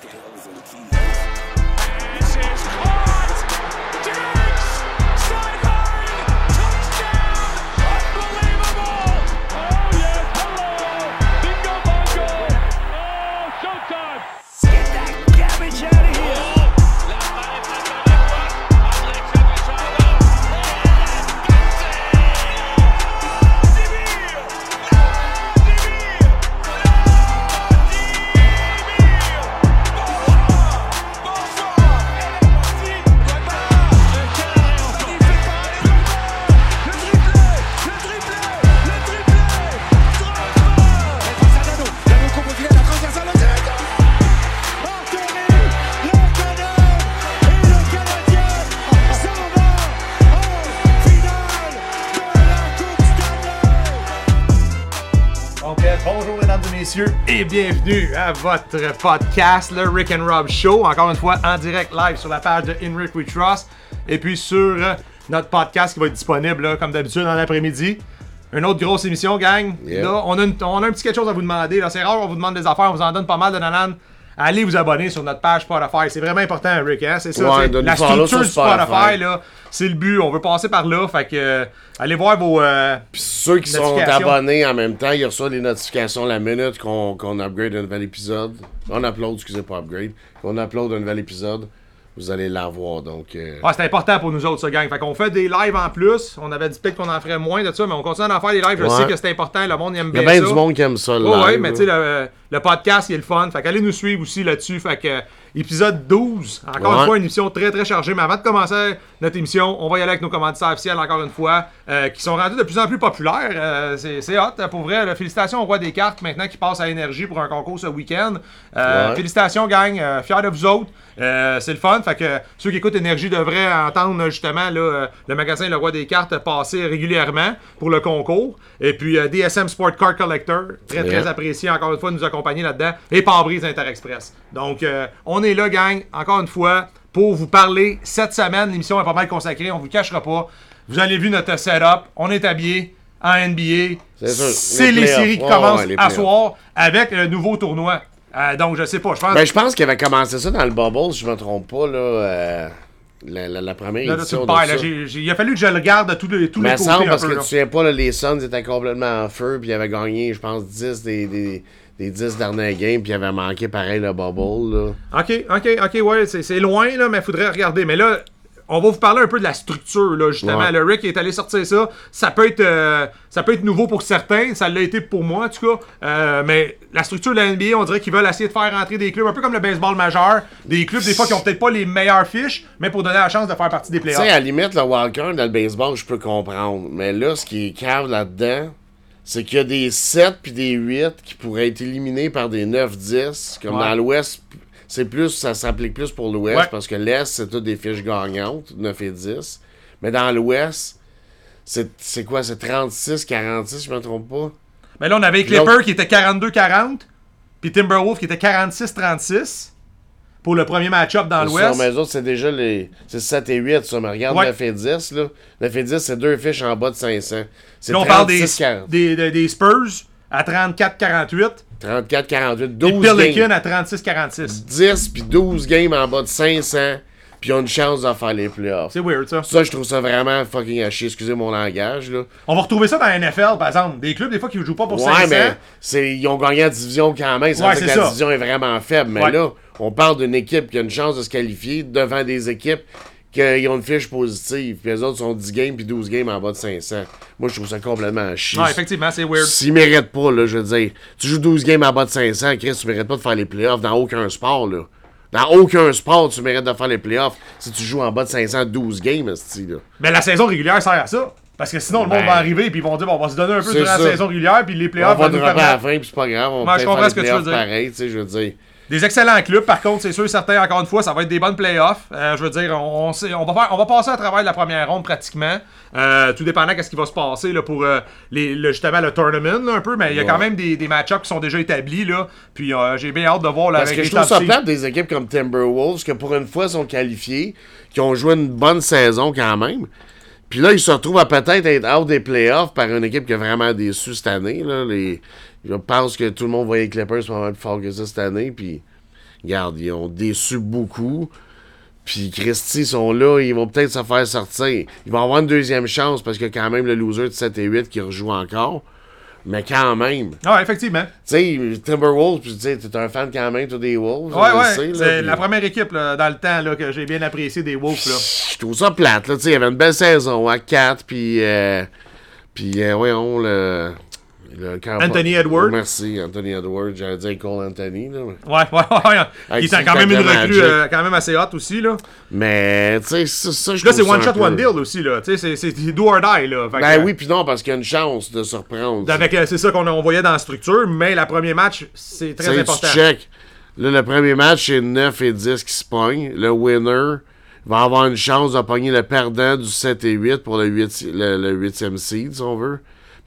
Skills and keys. Et bienvenue à votre podcast, le Rick and Rob Show. Encore une fois, en direct live sur la page de In Rick We Trust et puis sur euh, notre podcast qui va être disponible là, comme d'habitude en après-midi. Une autre grosse émission, gang. Yeah. Là, on a, une- on a un petit quelque chose à vous demander. C'est rare, on vous demande des affaires, on vous en donne pas mal de nanan. Allez vous abonner sur notre page Spotify. C'est vraiment important, Rick. Hein? C'est ça. Ouais, de la structure sur du Spotify, là, c'est le but. On veut passer par là. Fait que euh, allez voir vos. euh, Puis ceux qui sont abonnés en même temps, ils reçoivent les notifications la minute qu'on qu'on upgrade un nouvel épisode. On upload, excusez pas upgrade. Qu'on upload un nouvel épisode, vous allez l'avoir. Donc, euh, Ouais, c'est important pour nous autres, ça, gang. Fait qu'on fait des lives en plus. On avait dit peut-être qu'on en ferait moins de ça, mais on continue d'en faire des lives. Je sais que c'est important. Le monde aime il y bien a bien ça. du monde qui aime ça. le ouais, live, mais là. tu sais, le, le podcast, il est le fun. Fait qu'allez nous suivre aussi là-dessus. Fait que, euh, épisode 12. Encore Ouais. une fois, une émission très, très chargée. Mais avant de commencer notre émission, on va y aller avec nos commanditaires officiels, encore une fois, euh, qui sont rendus de plus en plus populaires. Euh, c'est hot, pour vrai. là. félicitations au roi des cartes, maintenant, qui passe à Énergie pour un concours ce week-end. Euh, Ouais. Félicitations, gang. Fiers de vous autres. C'est le fun. Fait que ceux qui écoutent Énergie devraient entendre justement là, le magasin Le Roi des Cartes passer régulièrement pour le concours. Et puis DSM Sport Card Collector, très très apprécié encore une fois nous accompagner là-dedans. Et Interexpress. Donc euh, on est là, gang, encore une fois, pour vous parler cette semaine. L'émission est pas mal consacrée, on vous le cachera pas. Vous avez vu notre setup, on est habillé en NBA. C'est sûr, C'est les les, séries qui Ouais, commencent ouais, à soir avec le nouveau tournoi. Euh, donc je sais pas, je pense Ben, je pense qu'il avait commencé ça dans le Bubble, si je me trompe pas, là. euh, la, la- la première Là, édition de ça. il a fallu que je le garde de tous les, tous Mais les côtés semble un parce peu, que tu souviens pas, les Suns étaient complètement en feu, puis ils avaient gagné, je pense, 10 des, des, des 10 derniers games, puis ils avaient manqué pareil le Bubble, là. Ok, ok, ok, ouais, c'est loin, là, mais il faudrait regarder. Mais là, on va vous parler un peu de la structure, là, justement. Ouais. Le Rick est allé sortir ça. Ça peut être, euh, ça peut être nouveau pour certains. Ça l'a été pour moi, en tout cas. Euh, mais la structure de la NBA, on dirait qu'ils veulent essayer de faire rentrer des clubs, un peu comme le baseball majeur. Des clubs, des fois, qui ont peut-être pas les meilleures fiches, mais pour donner la chance de faire partie des Tu playoffs. sais, à la limite, le wildcard dans le baseball, je peux comprendre. Mais là, ce qui est cave là-dedans, c'est qu'il y a des 7 puis des 8 qui pourraient être éliminés par des 9-10. Comme Ouais. dans l'Ouest, c'est plus, ça s'applique plus pour l'Ouest Ouais. parce que l'Est, c'est toutes des fiches gagnantes, 9 et 10. Mais dans l'Ouest, c'est quoi? C'est 36-46, je me trompe pas? Mais là, on avait Clipper qui était 42-40, puis Timberwolf qui était 46-36 pour le premier match-up dans l'Ouest. mais autres, c'est déjà les. C'est 7 et 8, ça. Mais regarde Ouais. 9 et 10, là. 9 et 10, c'est deux fiches en bas de 500. C'est on parle des, 36-40. des, des- des Spurs à 34-48 34-48, et 12 Pelican games. à 36-46. 10 puis 12 games en bas de 500, puis ils ont une chance de faire les playoffs. C'est weird, ça. Ça, je trouve ça vraiment fucking à chier. Excusez mon langage, là. On va retrouver ça dans la NFL, par exemple. Des clubs, des fois, qui jouent pas pour Ouais, 500. mais c'est, ils ont gagné la division quand même. Ça Ouais, c'est que la ça. division est vraiment faible. Mais Ouais. là, on parle d'une équipe qui a une chance de se qualifier devant des équipes qui ont une fiche positive. Puis les autres sont 10 games puis 12 games en bas de 500. Moi, je trouve ça complètement à chier. Ouais, effectivement, c'est weird. S'ils méritent pas, là, je veux dire, tu joues 12 games en bas de 500, Chris, tu mérites pas de faire les playoffs dans aucun sport, là. Dans aucun sport, tu mérites de faire les playoffs si tu joues en bas de 512 games, esti, là. Mais la saison régulière sert à ça. Parce que sinon, le monde Ben, va arriver et ils vont dire bon, on va se donner un peu durant ça. la saison régulière, puis les On playoffs va vont nous dropper à la permettre. fin, puis c'est pas grave, on va je comprends faire ce que tu veux dire. pareil, tu sais, je veux dire. Des excellents clubs, par contre, c'est sûr, certains, encore une fois, ça va être des bonnes playoffs. Euh, je veux dire, on, on, sait- on va faire, on va passer à travers la première ronde pratiquement. Euh, tout dépendant de ce qui va se passer là, pour euh, les, le- justement le tournament, là, un peu. Mais il y a quand même des, des match-ups qui sont déjà établis. Là. Puis j'ai bien hâte de voir là, Parce que je trouve ça plate des équipes comme Timberwolves, que pour une fois sont qualifiés, qui ont joué une bonne saison quand même. Puis là, ils se retrouvent à peut-être être out des playoffs par une équipe qui a vraiment déçu cette année. Là. Les... Je pense que tout le monde voyait les Clippers mal plus fort que ça cette année. Puis regarde, ils ont déçu beaucoup. Puis Christy sont là, ils vont peut-être se faire sortir. Ils vont avoir une deuxième chance parce que quand même le loser de 7 et 8 qui rejoue encore. Mais quand même. Ah, ouais, effectivement. Tu sais, Timberwolves, puis tu sais, t'es un fan quand même, toi, des Wolves. Ouais, ouais. c'est la première équipe là, dans le temps là, que j'ai bien apprécié des Wolves. Là. Je trouve ça plate, là. Tu sais, il y avait une belle saison à 4, puis. Euh, puis, euh, voyons, le. Le Anthony Edwards? Merci, Anthony Edwards. J'allais dire Cole Anthony, là. Ouais, ouais, ouais. Il était quand même une recrue euh, quand même assez hot aussi. Là, Mais, tu sais, ça, ça, je là c'est one shot, peu- one deal aussi. Là. Tu sais, c'est- do or die. Là. Fait Ben que, oui, puis non, parce qu'il y a une chance de se reprendre. Euh, c'est ça qu'on on voyait dans la structure, mais la premier match, c'est très important. Check. Là, le premier match, c'est 9 et 10 qui se pognent. Le winner va avoir une chance de pogner le perdant du 7 et 8 pour le 8 le, le 8e seed, si on veut.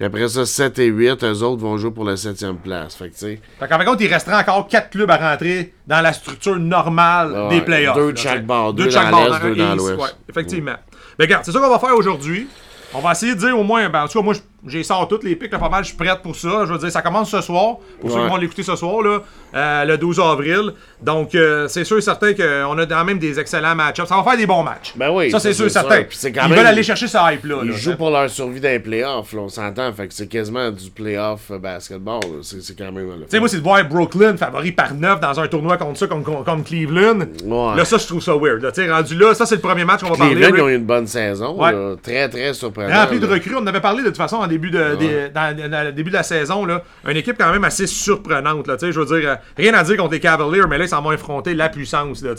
Puis après ça, 7 et 8, eux autres vont jouer pour la 7e place. Fait que, tu sais, Fait qu'en fin de compte, il resterait encore 4 clubs à rentrer dans la structure normale Ouais, des playoffs. deux de chaque bord, Deux deux dans l'Est, deux dans l'Ouest. Ouais, effectivement. Mais regarde, c'est ça qu'on va faire aujourd'hui. On va essayer de dire au moins, ben, en tout cas, moi, j'ai sort toutes les pics, là, pas mal, je suis prête pour ça. Je veux dire, ça commence ce soir, pour ceux qui vont l'écouter ce soir, là, euh, le 12 avril. Donc, euh, c'est sûr et certain qu'on a quand même des excellents match-ups. Ça va faire des bons matchs. Ben oui, Ça, c'est sûr et certain. Puis quand Ils même- veulent aller chercher ce hype-là. ils là, jouent pour leur survie dans les playoffs, là, on s'entend. Fait que c'est quasiment du playoff euh, basketball. C'est quand même. Tu sais, moi, c'est de voir Brooklyn favori par 9 dans un tournoi contre ça, comme, Cleveland. Ouais. Là, ça, je trouve ça weird. Tu sais, rendu là, ça, c'est le premier match qu'on va parler. Cleveland, ils ont eu une bonne saison. Ouais. Très, très surprenant. Rempli de recrues. On avait parlé de toute façon en début de, des- dans, dans le début de la saison. Là. Une équipe quand même assez surprenante. Là, je veux dire, euh, rien à dire contre les Cavaliers, mais là, ils s'en vont affronter la puissance. Là,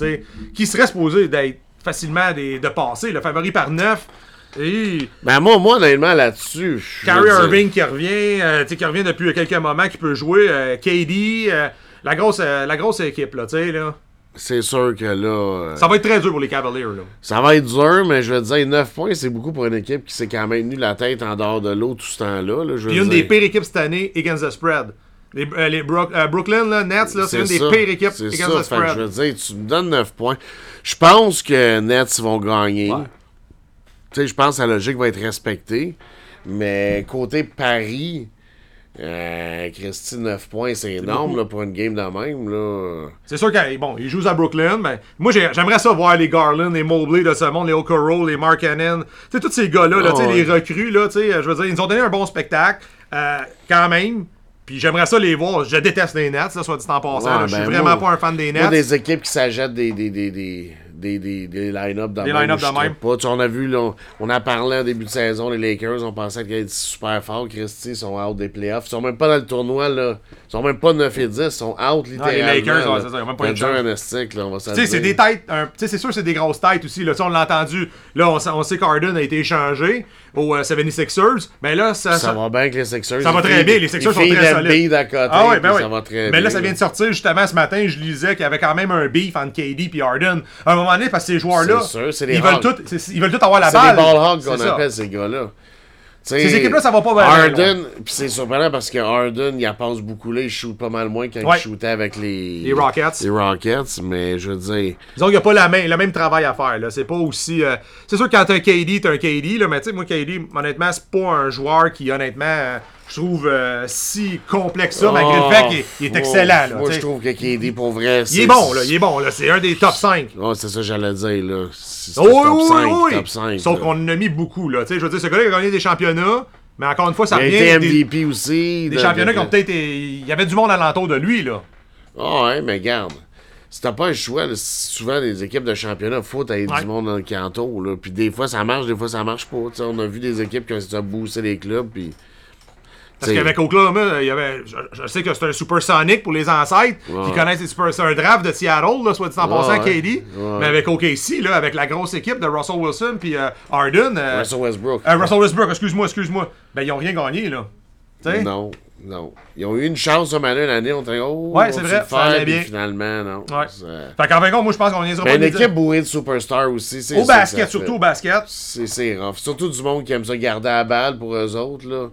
qui serait supposé d'être facilement des, de passer. Le favori par 9. Et Ben moi, moi honnêtement, là-dessus. dire, Irving qui revient, euh, qui revient depuis quelques moments, qui peut jouer. euh, KD, euh, la, grosse, la grosse équipe. Là, tu sais, là. C'est sûr que là. euh, Ça va être très dur pour les Cavaliers. Là. Ça va être dur, mais je veux dire, 9 points, c'est beaucoup pour une équipe qui s'est quand même tenu la tête en dehors de l'eau tout ce temps-là. là, je Puis une dire. des pires équipes cette année against the spread. Les, euh, les euh, Brooklyn là, Nets, là, c'est une des pires équipes against ça, the fait que spread. je veux dire, tu me donnes 9 points. Je pense que Nets vont gagner. Ouais. Tu sais, je pense que la logique va être respectée. Mais côté Paris, euh, Christy, 9 points, c'est énorme là, pour une game de même. Là. C'est sûr qu'ils bon, ils jouent à Brooklyn, mais moi j'ai- j'aimerais ça voir les Garland, les Mobley de ce monde, les Okoro, les Mark Cannon. Tu sais, tous ces gars-là, là, Ah ouais. les recrues, là, tu sais, je veux dire, ils nous ont donné un bon spectacle, euh, quand même. Puis j'aimerais ça les voir. Je déteste les Nets, là, soit dit en passant. Ouais, là. je suis ben, vraiment moi- pas un fan des Moi, Nets. des équipes qui s'achètent des, des, des, des, des, des, des line-up de Des de même. trippe Pas. Tu on a vu, là, on, on a parlé en début de saison, les Lakers, on pensait qu'ils étaient super forts. Christy, ils sont out des playoffs. Ils sont même pas dans le tournoi, là. Ils sont même pas 9 et 10, ils sont out littéralement. les Lakers, ouais, c'est ça, ils ont même pas chance. là, on va Tu sais, c'est des têtes. un- Tu sais, c'est sûr que c'est des grosses têtes aussi. Là. On l'a entendu. Là, on, sait- on sait qu'Arden a été échangé aux euh, 76ers. Mais là, ça, Ça ça- va bien avec les Sixers. Ça va très bien, les Sixers sont très solides. à côté, Ah ouais, ben ouais. ça va très Mais bien. là, ça vient de sortir justement ce matin. Je lisais qu'il y avait quand même un beef entre KD et Harden. À un moment donné, parce que ces joueurs-là, C'est c'est ils, veulent Hawks. tout, c'est- ils veulent tout avoir la C'est balle. les ball hogs C'est qu'on appelle ces gars-là. Ces équipes-là, ça va pas bien, Harden, puis c'est surprenant parce que Harden, il en passe beaucoup là, il shoot pas mal moins quand Ouais. il shootait avec les... Les Rockets. Les Rockets, mais je veux dire... Disons qu'il n'y a pas la main, le même travail à faire. Là. C'est pas aussi. euh, C'est sûr que quand t'as un KD, t'as un KD, là, mais tu sais, moi, KD, honnêtement, c'est pas un joueur qui, honnêtement, euh, je trouve euh, si complexe ça, malgré le fait qu'il est, il est Oh, excellent. Là, Moi, je trouve que KD, pour vrai, il est bon, là, il est bon, là. C'est un des top 5. Ouais, c'est ça que j'allais dire, là. C'est Oh, top oui, 5, oui, oui. top 5. Sauf qu'on en a mis beaucoup, là. Tu sais, je veux dire, ce gars-là il a gagné des championnats, mais encore une fois, ça Il a revient été des, MVP aussi. des de- championnats de- qui ont peut-être. Il y avait du monde alentour de lui, là. Ah ouais, mais garde. Si t'as pas le choix, là, souvent les équipes de championnat, faut t'aller Ouais. du monde dans le canton. Là. Puis des fois ça marche, des fois ça marche pas. Tu sais, on a vu des équipes qui ont essayé de booster les clubs. Puis, Parce T'sais, qu'avec Oklahoma, il y avait, je, je sais que c'est un supersonic pour les ancêtres Ouais. qui connaissent les super, un draft de Seattle, là, soit dit en Ouais, passant, ouais. KD. Mais avec OKC, là, avec la grosse équipe de Russell Wilson puis euh, Harden, euh, Russell Westbrook. euh, Russell Westbrook, excuse-moi, excuse-moi, ben ils ont rien gagné là. Tu sais? Non, non. Ils ont eu une chance ce matin l'année, on était oh, Ouais, c'est vrai, ça bien. finalement, non. Ouais. Fait qu'en fin de compte, moi je pense qu'on viendra Mais pas une de équipe bourrée de superstars aussi, c'est Au basket, surtout au basket. C'est c'est rough. Surtout du monde qui aime ça garder la balle pour eux autres, là.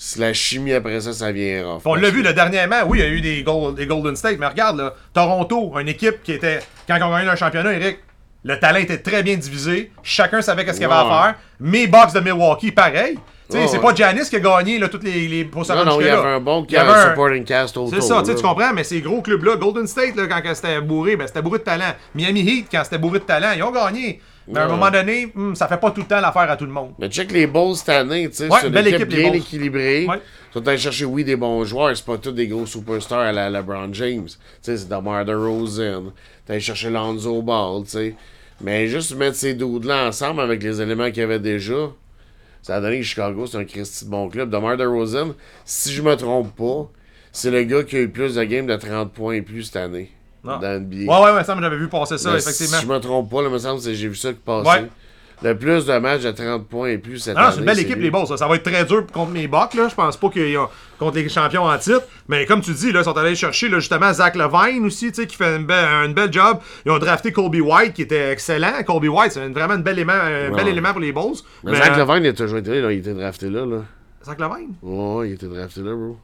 Si la chimie après ça, ça vient. On l'a vu que- là, dernièrement, oui, il y a eu des, Gold- des Golden State, mais regarde, là, Toronto, une équipe qui était, quand on a gagné un championnat, Eric, le talent était très bien divisé, chacun savait qu'est-ce qu'il y avait à faire. Mes Bucks de Milwaukee, pareil. Sais, c'est pas Giannis qui a gagné là, toutes les, les pour Non, non, il y avait un bon y avait un- supporting cast autour. C'est ça, tu sais, là. tu comprends, mais ces gros clubs-là, Golden State, là, quand c'était bourré, ben, c'était bourré de talent. Miami Heat, quand c'était bourré de talent, ils ont gagné. Mais à un moment donné, hum, ça fait pas tout le temps l'affaire à tout le monde. Mais check les Bulls cette année, tu sais, Ouais, c'est une belle équipe, équipe, les bien Bulls. équilibrée. Ouais. Ils sont allés chercher, oui, des bons joueurs, c'est pas tous des gros superstars à la LeBron James. Tu sais, c'est DeMar DeRozan. T'as allé chercher Lonzo Ball, tu sais. Mais juste mettre ces dudes-là ensemble avec les éléments qu'il y avait déjà, ça a donné que Chicago, c'est un Christy de bon club. DeMar DeRozan, si je me trompe pas, c'est le gars qui a eu plus de games de 30 points et plus cette année. Dans NBA. Ouais, ouais, ouais, ça, j'avais vu passer ça, Mais effectivement. Si je me trompe pas, là, me semble que j'ai vu ça qui passait. Ouais. Le plus de matchs de 30 points et plus cette Ah non, année. c'est une belle équipe, lui. les Bulls. Ça. Ça va être très dur contre mes Bucks. Là. Je pense pas qu'ils ont contre les champions en titre. Mais comme tu dis, là, ils sont allés chercher là, justement Zach Levine aussi, tu sais, qui fait une belle, un bel job. Ils ont drafté Colby White, qui était excellent. Colby White, c'est vraiment un bel élément, un bel élément pour les Bulls. Mais Zach Levine, il a toujours été là, là, il était drafté là, là. Zach Levine? Ouais, il était drafté là, bro.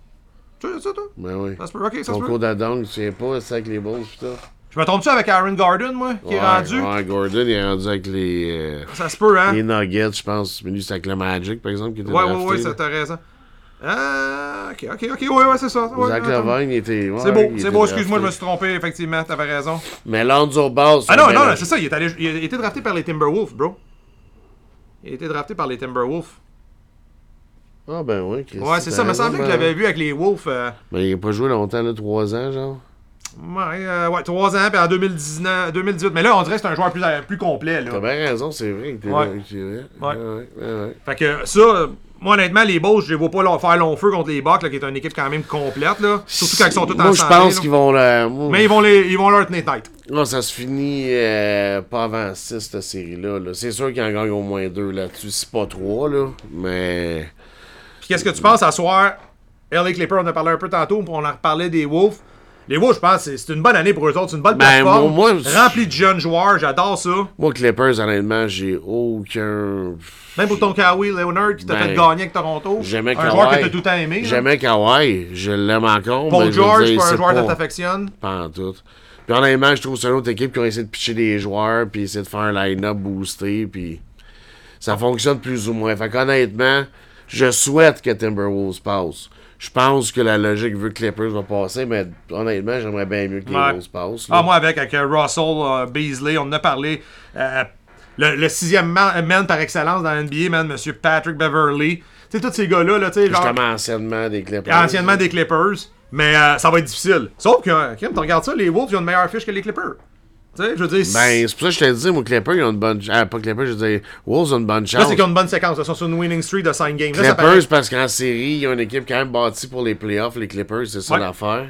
Tu ça, toi? Ben oui. Ça se peut, ok, ça se Concours peut. d'Adong, tu sais pas, c'est avec les Bulls, putain. Je me trompe-tu avec Aaron Garden, moi, qui est rendu? Ouais, Gordon, il est rendu avec les, euh, Ça se peut, hein? les Nuggets, je pense. Lui, c'est avec le Magic, par exemple, qui était Ouais, drafté. ouais, ouais, ça t'as raison. Ah, ok, ok, ok, ouais, ouais, c'est ça. Ouais, Zach. Levine, il était. ouais, C'est beau, c'est beau, excuse-moi, je me suis trompé, effectivement, t'avais raison. Mais Lonzo Ball, Ah non, non, non, c'est ça, il, est allé, il a été drafté par les Timberwolves, bro. Il a été drafté par les Timberwolves. Ah ben oui, Christ, Ouais, c'est ça, t'as me semblait que je l'avais ben- vu avec les Wolves. euh, Mais il a pas joué longtemps, là, 3 ans, genre. ouais, euh, ouais, 3 ans, puis en 2019, 2018. Mais là, on dirait que c'est un joueur plus, euh, plus complet, là. T'as bien raison, c'est vrai. Ouais. là. Ouais. ouais, ouais, ouais. Fait que ça, moi, honnêtement, les Bulls, je les vois pas leur faire long feu contre les Bucks, là, qui est une équipe quand même complète, là. Surtout quand ils sont tous Moi, je ensemble. pense qu'ils vont moi, Mais ils vont, les, ils vont leur tenir tête. Non, ça se finit euh, pas avant 6, cette série-là. là. C'est sûr qu'ils en gagnent au moins 2 là-dessus. C'est pas 3, là. Mais. Puis qu'est-ce que tu penses à soir? LA Clippers, on a parlé un peu tantôt, puis on a reparlé des Wolves. Les Wolves, je pense, c'est c'est une bonne année pour eux autres. C'est une bonne Ben, plateforme. moi- remplie de jeunes joueurs, j'adore ça. Moi, Clippers, honnêtement, j'ai aucun. Même pour ton Kawhi Leonard qui t'a Ben, fait gagner avec Toronto. J'aimais Un joueur que t'as tout le temps aimé. J'aimais Kawhi. Je l'aime encore. Paul George, dire, pas un joueur que t'affectionnes. Pas en tout. Puis honnêtement, je trouve que c'est une autre équipe qui a essayé de pitcher des joueurs, puis essayer de faire un line-up boosté, puis ça fonctionne plus ou moins. Fait qu'honnêtement, je souhaite que Timberwolves passe. Je pense que la logique veut que Clippers va passer, mais honnêtement, j'aimerais bien mieux que les Ouais. Wolves passent. là. Ah, moi, avec, avec euh, Russell, euh, Beasley, on en a parlé. Euh, le, le sixième man, man par excellence dans l'NBA, man, monsieur Patrick Beverly. Tu sais, tous ces gars-là, là, tu sais, genre. Justement, anciennement des Clippers. anciennement des Clippers, mais euh, ça va être difficile. Sauf que, Kim, tu regardes ça, les Wolves, ils ont une meilleure fiche que les Clippers. Tu sais, je veux dire, Ben, c'est pour ça que je te dis, moi, Clippers, ils ont une bonne Ah, pas Clippers, je veux dire, Wolves ont une bonne là, chance. c'est qu'ils ont une bonne séquence. Ils sont sur une winning streak de 5 games. Là, ça paraît- Clippers, parce qu'en série, ils ont une équipe quand même bâtie pour les playoffs, les Clippers, c'est ça Ouais. l'affaire.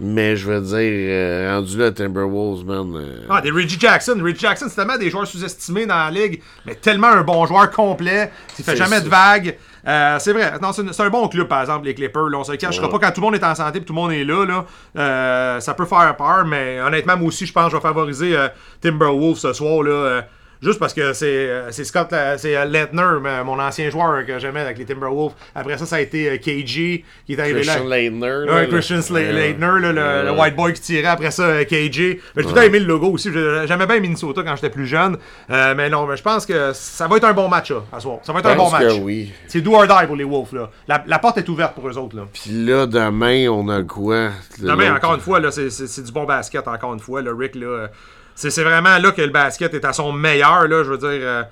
Mais je veux dire, euh, rendu là, Timberwolves, man. euh, Ah, des Reggie Jackson. Reggie Jackson, c'est tellement des joueurs sous-estimés dans la ligue, mais tellement un bon joueur complet. Il fait jamais ça. de vagues. Euh, c'est vrai. Non, c'est un bon club, par exemple, les Clippers. Là, on se le cachera Ouais. pas quand tout le monde est en santé et tout le monde est là. là euh, ça peut faire peur, mais honnêtement, moi aussi, je pense que je vais favoriser Timberwolves ce soir. Là, Juste parce que c'est euh, c'est Scott c'est euh, Leitner, mais mon ancien joueur que j'aimais avec les Timberwolves. Après ça, ça a été euh, KG qui est arrivé Christian là. Leitner. là. Christian Ouais. Leitner, là, le, white boy qui tirait après ça, euh, KJ. Mais j'ai tout aimé le logo aussi. J'ai- J'aimais bien Minnesota quand j'étais plus jeune. Euh, mais non, mais je pense que ça va être un bon match là, à soir. Ça va être un bon match. que oui. C'est do or die pour les Wolves. Là. La, la porte est ouverte pour eux autres. Là. Puis là, demain, on a quoi? Demain, encore une fois, là, c'est, du bon basket, encore une fois. Le Rick, là, euh, c'est, vraiment là que le basket est à son meilleur. Là, je veux dire, euh,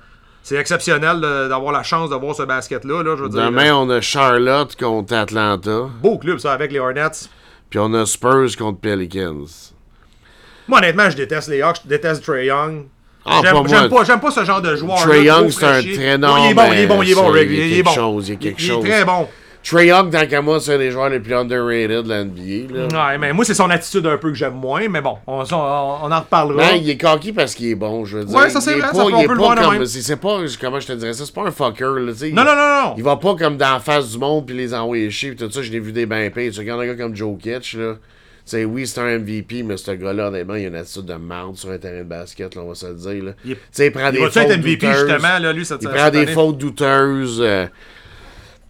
c'est exceptionnel d'avoir la chance de voir ce basket-là. Là, je veux dire, Demain, euh, on a Charlotte contre Atlanta. beau club, ça, avec les Hornets. Puis on a Spurs contre Pelicans. Moi, honnêtement, je déteste les Hawks, je déteste Trey Young. Ah, j'aime, pas pas, pas ce genre de joueur. Trey Young, c'est un très non, Il est bon, il est bon, il est bon, Rick. il y a Il est quelque bon. chose, il y a quelque il, chose. est très bon. Trey Young, tant qu'à moi, c'est un des joueurs les plus underrated de la NBA. Là. Ouais, mais moi, c'est son attitude un peu que j'aime moins, mais bon, on, on- on en reparlera. Ben, il est cocky parce qu'il est bon, je veux dire. Ouais, ça, c'est vrai, pas- ça, il on est peut le pas voir. C'est pas, comment je te dirais ça, c'est pas un fucker, là, tu sais. Non, non, non, non. Il va pas comme dans la face du monde puis les envoyer chier pis tout ça. Je l'ai vu des bains payés. Tu regardes un gars comme Joe Kitch, là. Tu sais, oui, c'est un MVP, mais ce gars-là, honnêtement, il a une attitude de marde sur un terrain de basket, là, on va se le dire. Là. Il est- Tu sais, il prend Il des va-tu fautes être MVP, douteuses. justement, là, lui, cette Il prend des année? fautes douteuses. euh,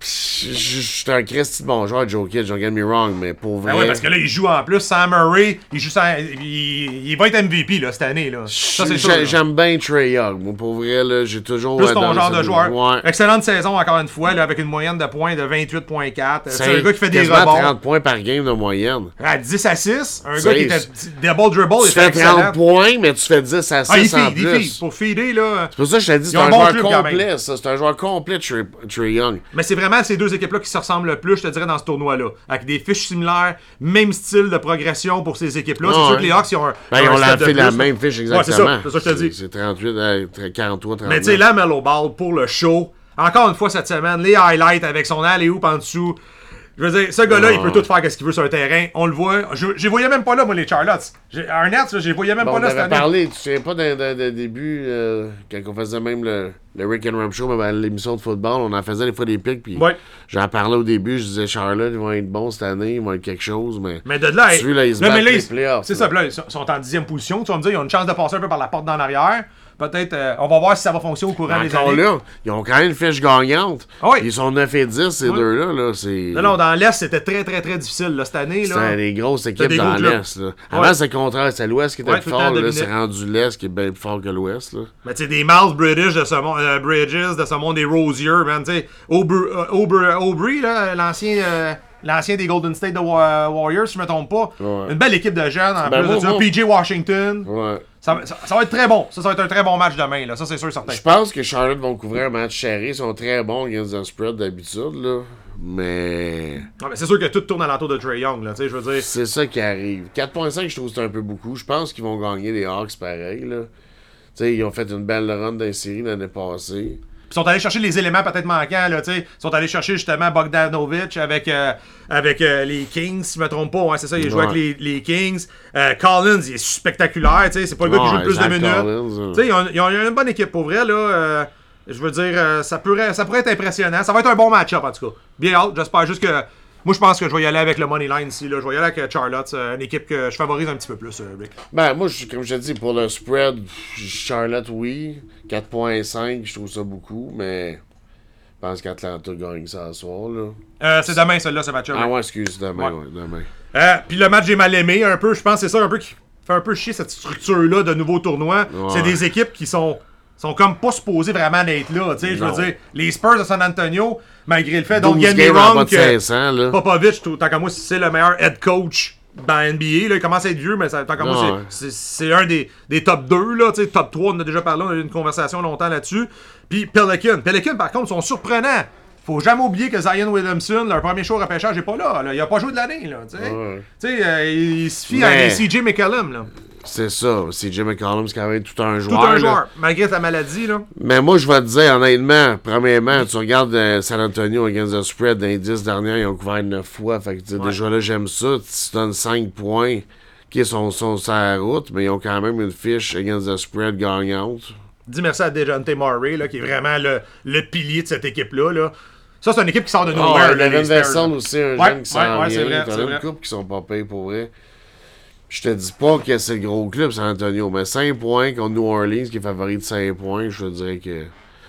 Je suis un Christy de bon joueur, Joe Kidd, don't get me wrong, mais pour vrai. Ben ouais, parce que là, il joue en plus. Sam Murray, il joue sans- il, il va être MVP là, cette année. Là. Ça, c'est. J'aime bien Trey Young. Moi, pour vrai, là, j'ai toujours. Plus euh, ton genre de joueur. Ouais. Excellente saison, encore une fois, là, avec une moyenne de points de 28,4. C'est un gars qui fait des rebonds. 30 points par game de moyenne. À 10 à 6. Un gars qui était double dribble. Tu fais excellent. 30 points, mais tu fais 10 à 6 Ah, il en plus. Pour feeder, là. C'est pour ça que je t'ai dit, c'est un joueur complet, ça. C'est un joueur complet, Trey Young. Mais c'est vraiment ces deux équipes-là qui se ressemblent le plus, je te dirais, dans ce tournoi-là. Avec des fiches similaires, même style de progression pour ces équipes-là. Ah c'est sûr ouais. que les Hawks, ils ont un. Ben, ils ont un la, même fiche, Ouais, exactement. c'est ça, que je te dis. C'est 38, euh, 43, 39. Mais tu sais, là, Mellow Ball pour le show. Encore une fois cette semaine, les highlights avec son alley-oop en dessous. Je veux dire, ce gars-là, il peut tout faire ce qu'il veut sur un terrain. On le voit. Je, les voyais même pas là, moi, les Charlottes. Là, je les voyais même Bon, pas on là cette année. parlé, tu sais pas d'un d'un- d'un début, euh, quand on faisait même le, le Rick and Ram Show, ben, l'émission de football, on en faisait des fois des pics, puis Ouais. j'en parlais au début, je disais Charlotte, ils vont être bons cette année, ils vont être quelque chose, mais. Mais de là, ils se là, battent les ils- playoffs, C'est ça, là, ils sont- sont en dixième position. Tu vas me dire, ils ont une chance de passer un peu par la porte d'en arrière. Peut-être, euh, on va voir si ça va fonctionner au courant des années. là, ils ont quand même une fiche gagnante. Ah oui. Ils sont 9 et 10, ces deux-là, là. Non, non, dans l'Est, c'était très, très, très difficile, là, cette année. C'est des grosses équipes des dans l'Est. Avant, Ouais. c'est le contraire. C'est l'Ouest qui était Ouais, plus fort. C'est rendu l'Est qui est bien plus fort que l'Ouest. Mais tu sais, des Miles British de ce monde, euh, Bridges de ce monde, des Rosier, man, tu sais, Aubrey, euh, Aubrey- l'ancien, euh, l'ancien des Golden State de Wa- Warriors, si je me trompe pas. Ouais. Une belle équipe de jeunes, en Ben, plus de ça. PJ Washington. Ouais. Ça, va- ça- ça va être très bon. Ça, ça va être un très bon match demain, là. Ça, c'est sûr et certain. Je pense que Charlotte vont couvrir un match serré. Ils sont très bons against the spread d'habitude. là. Mais c'est sûr que tout tourne alentour de Trey Young, là, tu sais, je veux dire. c'est ça qui arrive. 4.5, je trouve que c'est un peu beaucoup. Je pense qu'ils vont gagner les Hawks pareil. Là. Tu sais, ils ont fait une belle run dans les séries l'année passée. Ils sont allés chercher les éléments peut-être manquants, là, tu sais. Ils sont allés chercher justement Bogdanovic avec, euh, avec euh, les Kings, si je me trompe pas, hein, c'est ça, il joue Ouais. avec les, les Kings. Euh, Collins, il est spectaculaire, tu sais, c'est pas le gars qui joue le plus Zach de minutes. Collins. Tu sais, ils ont, ils ont une bonne équipe pour vrai, là. je veux dire, ça, pourrait, ça pourrait être impressionnant. Ça va être un bon match-up, en tout cas. Bien hâte, j'espère juste que. Moi, je pense que je vais y aller avec le Money Line ici, là. Je vais y aller avec euh, Charlotte, c'est une équipe que je favorise un petit peu plus, euh, Rick. Ben, moi, je- comme je te dis, pour le spread, Charlotte, oui. 4.5, je trouve ça beaucoup, mais je pense qu'Atlanta gagne ça ce soir. Là. Euh, c'est demain, celui-là, ce match-up. Ah ouais, excuse, demain, Ouais. ouais, demain. Euh, puis le match, j'ai mal aimé un peu. Je pense que c'est ça un peu qui fait un peu chier cette structure-là de nouveaux tournois. C'est des équipes qui sont sont comme pas supposées vraiment d'être là. tu sais, Je veux dire, les Spurs de San Antonio, malgré le fait, donc 12 get me games en bas wrong, de que 500, là. Popovich, tant qu'à moi, c'est le meilleur head coach dans la NBA. Là. Il commence à être vieux, mais ça- tant qu'à moi, c'est- un des, des top 2. Là, tu sais, top 3, on a déjà parlé, on a eu une conversation longtemps là-dessus. Puis Pelican. Pelican, par contre, sont surprenants. Faut jamais oublier que Zion Williamson, leur premier show repêchage, n'est pas là, là. Il a pas joué de l'année. là, Tu sais, Ouais. Tu sais, euh, il se fie à Mais- des CJ McCallum. Là. C'est ça. C'est Jim McCollum, c'est quand même tout un Tout joueur. un là. joueur, malgré sa maladie. Là. Mais moi, je vais te dire, honnêtement, premièrement, tu regardes euh, San Antonio against the spread, dans les 10 dernières, ils ont couvert 9 fois. Fait que, tu sais, déjà là, j'aime ça. Tu donnes 5 points qui sont, sont sur la route, mais ils ont quand même une fiche against the spread gagnante. Dis merci à Dejounte Murray, là, qui est vraiment le, le pilier de cette équipe-là. Là. Ça, c'est une équipe qui sort de Oh, nowhere. là, Devin les Spurs, Vassell là. aussi, un Ouais, jeune qui s'en ouais, ouais, vient. vrai, T'en c'est as vrai. une couple qui sont pas payés pour vrai. Je te dis pas que c'est le gros club, San Antonio, mais 5 points contre New Orleans, qui est favori de 5 points, je te dirais que.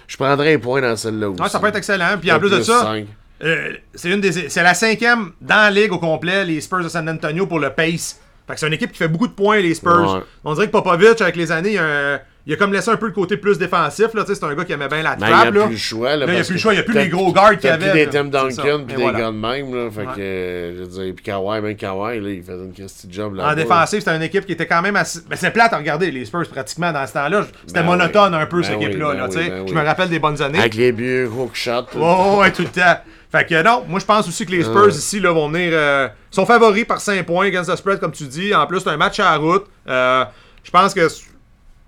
Je prendrais un point dans celle-là aussi. Ouais, ça peut être excellent. Puis en plus de ça, euh, c'est une des c'est la cinquième dans la ligue au complet, les Spurs de San Antonio pour le pace. Fait que c'est une équipe qui fait beaucoup de points, les Spurs. Ouais. On dirait que Popovich, avec les années, il a, il a comme laissé un peu le côté plus défensif. Là. Tu sais, C'est un gars qui aimait bien la Mais Ben, il n'y trappe. a là. plus le choix. Là, il n'y a plus le choix, il n'y a plus les gros guards qu'il y avait. plus des. Tim. Duncan Et puis des gars de même. Là, fait Ouais. que, je veux dire, puis Kawhi, même Kawhi, là, il faisait une Christie job là En défensif, c'était une équipe qui était quand même assez. Ben, c'est plate à regarder, les Spurs, pratiquement, dans ce temps-là. C'était Ben monotone un peu, Ben cette équipe-là. Je me rappelle des bonnes années. Avec les vieux hook shots. Ouais, ouais, tout le temps. Fait que non, moi je pense aussi que les Spurs ici là, vont venir. euh, sont favoris par 5 points against the spread, comme tu dis. En plus, c'est un match à la route. Euh, je pense que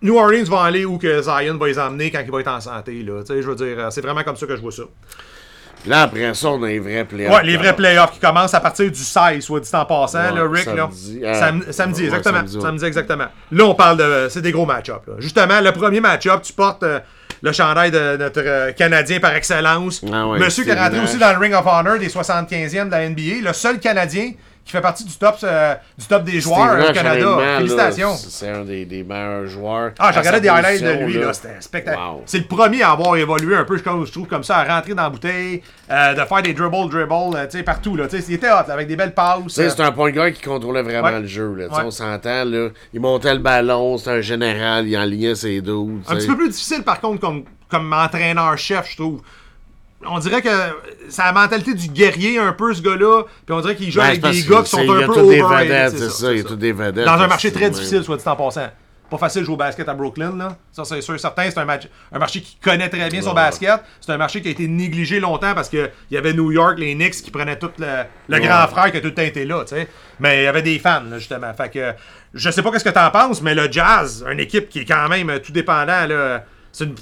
New Orleans va aller où que Zion va les emmener quand il va être en santé. Là. Je veux dire, euh, c'est vraiment comme ça que je vois ça. Là, après ça, on a les vrais playoffs. Ouais, les vrais playoffs qui commencent à partir du 16, soit dit en passant, Ouais, là, Rick. samedi. là. Sam- samedi, ouais, exactement. samedi, exactement. Là, on parle de. C'est des gros match-ups. Justement, le premier match-up, tu portes euh, le chandail de notre euh, Canadien par excellence. Ah Monsieur qui est rentré aussi dans le Ring of Honor des 75e de la NBA. Le seul Canadien qui fait partie du top, euh, du top des joueurs Steve au Canada. Félicitations. c'est un des, des meilleurs joueurs. Ah, j'ai regardé des highlights de lui, là, c'était spectaculaire. Wow. C'est le premier à avoir évolué un peu, je trouve, comme ça, à rentrer dans la bouteille, euh, de faire des dribble, dribble, euh, tu sais, partout, là. Tu sais, il était hot, là, avec des belles passes. Euh, c'est un point guard qui contrôlait vraiment Ouais. le jeu. Là. Ouais. On s'entend, là. Il montait le ballon, c'était un général, il enlignait ses dos. Un petit peu plus difficile, par contre, comme, comme entraîneur-chef, je trouve. On dirait que c'est la mentalité du guerrier un peu, ce gars-là. Puis on dirait qu'il joue avec des gars qui sont un peu overrated. c'est ça, il y a tous des vedettes. Dans un marché très difficile, soit dit en passant. Pas facile de jouer au basket à Brooklyn, là. Ça, c'est sûr et certain. C'est un, match- un marché qui connaît très bien son basket. C'est un marché qui a été négligé longtemps parce qu'il y avait New York, les Knicks qui prenaient tout le, le grand frère qui a tout le temps été là, tu sais. Mais il y avait des fans, là, justement. Fait que je sais pas qu'est-ce que t'en penses, mais le Jazz, une équipe qui est quand même tout dépendant, là. C'est une,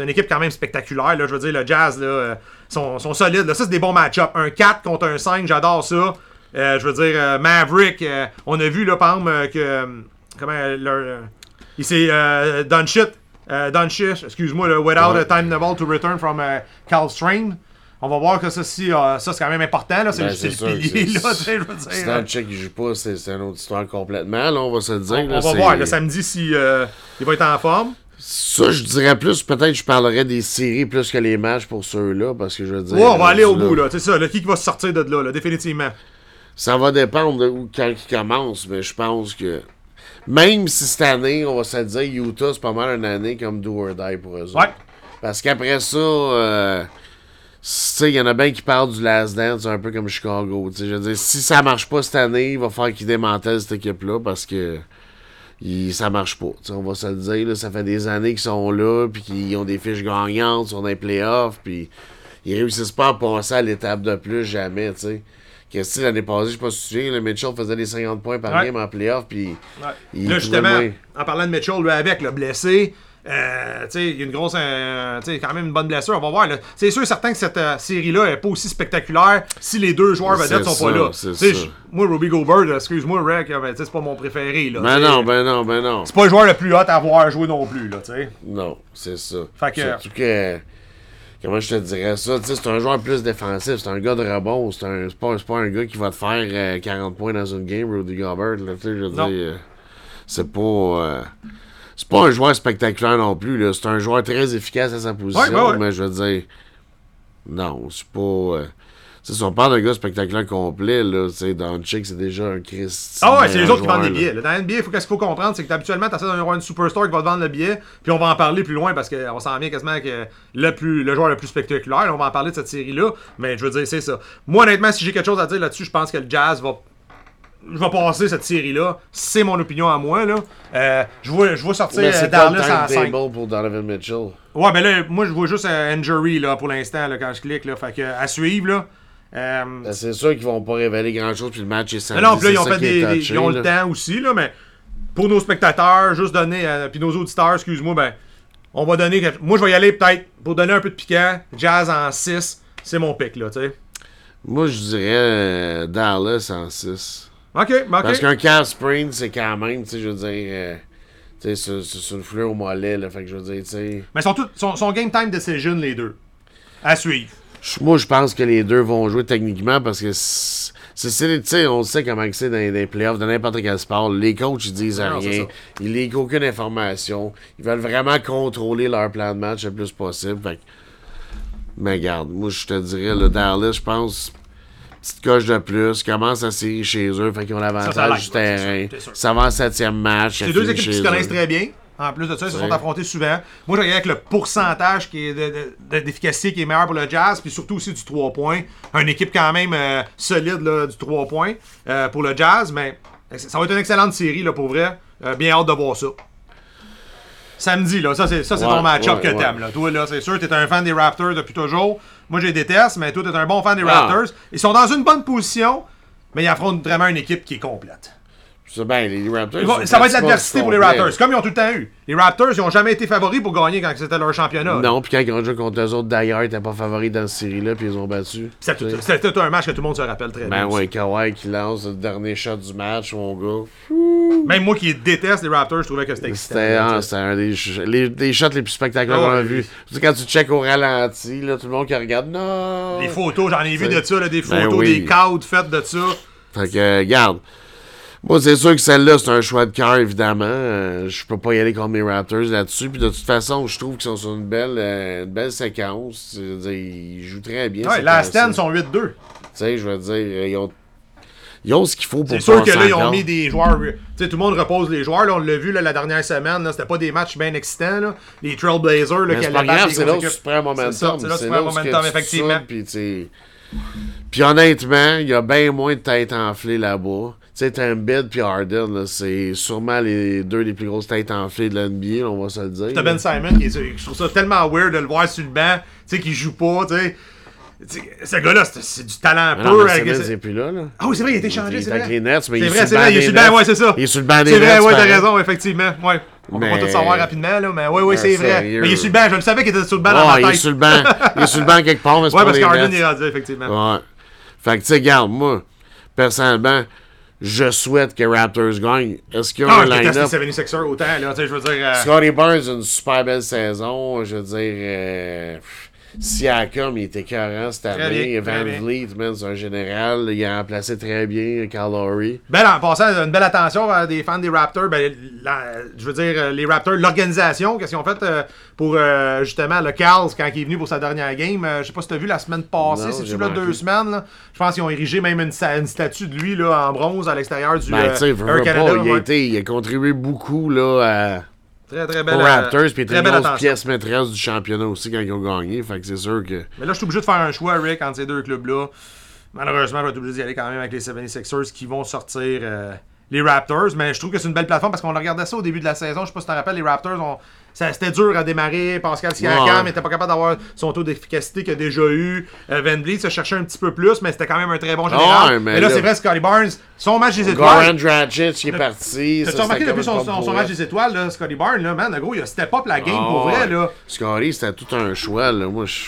une- équipe quand même spectaculaire, là. Je veux dire, le Jazz, là, euh, sont, sont solides. Là. Ça, c'est des bons match-ups. Un 4 contre un 5, j'adore ça. Euh, je veux dire, euh, Maverick, euh, on a vu, là, par exemple, que. comment. leur, il s'est euh, done shit. Euh, done shit, excuse-moi, là, without Ouais. a time the ball to return from Cal Strain. On va voir que ça, si, ça c'est quand même important. Là, c'est Ben, le pilier. Là, je veux dire, Si le check il joue pas, c'est une autre histoire complètement, là, on va se le dire. on, là, on va voir le samedi si il va être en forme. Ça, je dirais plus, peut-être je parlerais des séries plus que les matchs pour ceux-là, parce que je veux dire. Ouais, on va aller au là, bout, là. C'est ça, là, qui va sortir de là, là, définitivement? Ça va dépendre de où, quand il commence, mais je pense que. Même si cette année, on va se le dire, Utah, c'est pas mal une année comme do or die pour eux autres. Ouais. Parce qu'après ça, euh, tu sais, il y en a bien qui parlent du last dance, un peu comme Chicago. tu sais. Je veux dire, si ça marche pas cette année, il va falloir qu'ils démantèlent cette équipe-là parce que il- ça marche pas. on va se le dire, là, ça fait des années qu'ils sont là, puis qu'ils ont des fiches gagnantes sur des playoffs, puis ils réussissent pas à passer à l'étape de plus jamais, tu sais. Qu'est-ce que l'année passée, je sais pas si tu te souviens, le Mitchell faisait des 50 points par Ouais. game en playoff, puis là, justement, moins. en parlant de Mitchell, lui avec, le blessé, euh, il y a une grosse, euh, quand même une bonne blessure. On va voir. là. C'est sûr et certain que cette euh, série-là est pas aussi spectaculaire si les deux joueurs vedettes sont pas là. Moi, Ruby Gobert, excuse-moi, Rick, euh, ben, c'est pas mon préféré. Là, Ben non, ben non, ben non. C'est pas le joueur le plus hot à avoir joué non plus, là, tu sais. Non, c'est ça. Fait que- Surtout que. Comment je te dirais ça? C'est un joueur plus défensif, c'est un gars de rebond, c'est un- c'est pas, c'est pas un gars qui va te faire euh, 40 points dans une game, Rudy Gobert. Là, tu sais, je veux Non. dire, euh, c'est pas. C'est pas un joueur spectaculaire non plus. C'est un joueur très efficace à sa position, Ouais, ouais, ouais. mais je veux dire. Non, c'est pas. euh, si on parle d'un gars spectaculaire complet, là, tu sais, Doncic, c'est déjà un Christ. Ah ouais, c'est les autres qui vendent des billets. là. Dans la NBA, il faut, qu'est-ce qu'il faut comprendre, c'est que habituellement, tu essaies d'avoir une superstar qui va te vendre le billet, puis on va en parler plus loin parce qu'on s'en vient quasiment que le, plus, le joueur le plus spectaculaire. Là, on va en parler de cette série-là, mais je veux dire, c'est ça. Moi, honnêtement, si j'ai quelque chose à dire là-dessus, je pense que le Jazz va. Je vais passer cette série-là. C'est mon opinion à moi. Là. Euh, je, vois, je vois sortir Mais euh, c'est pas le Dallas en 5. timetable pour Donovan Mitchell. Ouais, ben là, moi, je vois juste euh, injury là, pour l'instant là, quand je clique. Là, fait que, à suivre. Là. Euh, Ben, c'est sûr qu'ils vont pas révéler grand chose, puis le match est Mais samedi. non, puis là, ils ont fait des, ils ont le temps aussi, là, mais pour nos spectateurs, juste donner, puis nos auditeurs, excuse-moi, ben, on va donner. Moi, je vais y aller peut-être pour donner un peu de piquant. Jazz en 6, c'est mon pic, là, tu sais. Moi, je dirais Dallas en 6. Ok, ben, ok. Parce qu'un calf sprint, c'est quand même, tu sais, je veux dire, euh, tu sais, c'est- une fleur au mollet, là, fait que je veux dire, tu sais. Mais sont, tous- sont, sont game time decision, les deux. À suivre. Moi, je pense que les deux vont jouer techniquement parce que c'est, on sait comment c'est dans, dans les playoffs de n'importe quel sport. Les coachs, ils disent Non, rien. Ils lèguent aucune information. Ils veulent vraiment contrôler leur plan de match le plus possible. Fait que- mais regarde, moi, je te dirais, le Dallas, je pense, petite coche de plus, commence la série chez eux, fait qu'ils ont Ça, ça l'avantage du terrain. Ça va en septième match. C'est deux équipes qui se connaissent très bien. En plus de ça, ils se sont affrontés souvent. Moi, je regarde avec le pourcentage qui est de- de- de- d'efficacité qui est meilleur pour le Jazz, puis surtout aussi du 3 points. Une équipe quand même euh, solide là, du 3 points euh, pour le Jazz, mais ça va être une excellente série là, pour vrai. Euh, bien hâte de voir ça. Samedi, là, ça c'est ça, c'est Ouais, ton match-up ouais, que ouais. t'aimes. Là. Toi, là, c'est sûr, t'es un fan des Raptors depuis toujours. Moi, je les déteste, mais toi, t'es un bon fan des Ah. Raptors. Ils sont dans une bonne position, mais ils affrontent vraiment une équipe qui est complète. C'est bien, les Raptors. Vont- ça va être l'adversité pour les. Raptors, comme ils ont tout le temps eu. Les Raptors, ils ont jamais été favoris pour gagner quand c'était leur championnat. Non, puis quand ils ont joué contre eux autres, d'ailleurs, ils n'étaient pas favoris dans cette série-là, puis ils ont battu. C'était un match que tout le monde se rappelle très bien. Ben ouais, Kawhi qui lance le dernier shot du match, mon gars. Même moi qui déteste les Raptors, je trouvais que c'était excitant. Ah, sais. c'était un des, les, des shots les plus spectaculaires Ah qu'on a ouais. vu. Tu sais, quand tu checkes au ralenti, là, tout le monde qui regarde, non! Les photos, j'en ai vu de ça, là, des Ben photos, oui. des cadres faites de ça. Fait que, euh, regarde. Moi, c'est sûr que celle-là, c'est un choix de cœur, évidemment. Euh, je peux pas y aller contre mes Raptors là-dessus. Puis de toute façon, je trouve qu'ils sont sur une belle, euh, une belle séquence. Je veux dire, ils jouent très bien. Ouais, année-ci. Stand sont 8-2. Tu sais, je veux dire, ils ont, ils ont ce qu'il faut pour C'est sûr que là, ils ont mis des joueurs. Tu sais, tout le monde repose les joueurs. Là, on l'a vu là, la dernière semaine. C'était pas des matchs bien excitants. Là. Les Trailblazers. C'est pas grave, c'est là où tu prends momentum. C'est là où tu prends momentum, effectivement. Puis, puis honnêtement, il y a bien moins de têtes enflées là-bas. Tu sais, Embiid puis Harden, c'est sûrement les deux des plus grosses têtes enflées de l'NBA, on va se le dire. T'as Ben Simon qui est. Je trouve ça tellement weird de le voir sur le banc. Tu sais, qui joue pas. Tu sais. Ce gars-là, c'est c'est du talent Ah pur. plus là, là. Ah oui, c'est vrai, il a été changé, est c'est vrai. C'est est vrai, sur c'est le vrai, banc il est sur le banc, ouais, c'est ça. Il est sur le banc des C'est vrai, ouais, t'as raison, effectivement. Ouais. On peut Mais- pas tout savoir rapidement, là, mais ouais, ouais, Ouais, c'est vrai. Mais il est sur le banc, je le savais qu'il était sur le banc dans Ah, ma il est tête. sur le banc. Il est sur le banc quelque part, mais c'est Ouais, pas parce qu'Arden est rendu, effectivement. Ouais. Fait que, tu sais, regarde, moi, personnellement, je souhaite que Raptors gagnent. Est-ce qu'il y a Ah, un line-up? les 76ers autant, là, tu sais, je veux dire. euh, Scotty Barnes a une super belle saison. Je veux dire, euh, pff, Siakam, il était écœurant cette Très année. bien, Van. Vliet, c'est un général. Il a remplacé très bien Carl Lowry. Belle, en passant, une belle attention à des fans des Raptors. Ben, la- je veux dire, euh, les Raptors, l'organisation, qu'est-ce qu'ils ont fait euh, pour euh, justement le Carls quand il est venu pour sa dernière game. Euh, je sais pas si tu as vu la semaine passée, c'est-tu là deux semaines. là? Je pense qu'ils ont érigé même une, statue de lui là, en bronze à l'extérieur du Ben, tu sais, veux, Air Canada. pas, il, a été, il a contribué beaucoup là, à, Très, très aux belle, euh, Raptors. Puis très belle grosse pièce maîtresse du championnat aussi quand ils ont gagné. Fait que c'est sûr que. Mais là, je suis obligé de faire un choix, Rick, entre ces deux clubs-là. Malheureusement, je vais être obligé d'y aller quand même avec les 76ers qui vont sortir euh, les Raptors. Mais je trouve que c'est une belle plateforme parce qu'on regardait ça au début de la saison. Je sais pas si tu te rappelles, les Raptors, ont- c'était dur à démarrer. Pascal Siakam n'était pas capable d'avoir son taux d'efficacité qu'il a déjà eu. Euh, Van Vliet se cherchait un petit peu plus, mais c'était quand même un très bon général. Ouais, mais mais là, là- c'est vrai, Scotty Barnes, son match des Goran étoiles. Dragic il est parti. Ça, remarqué depuis son, match des étoiles, là, Scotty Barnes, là, man, gros, il a step up la game Ah, pour vrai, ouais. là. Scotty, c'était tout un choix. Là. Moi, je-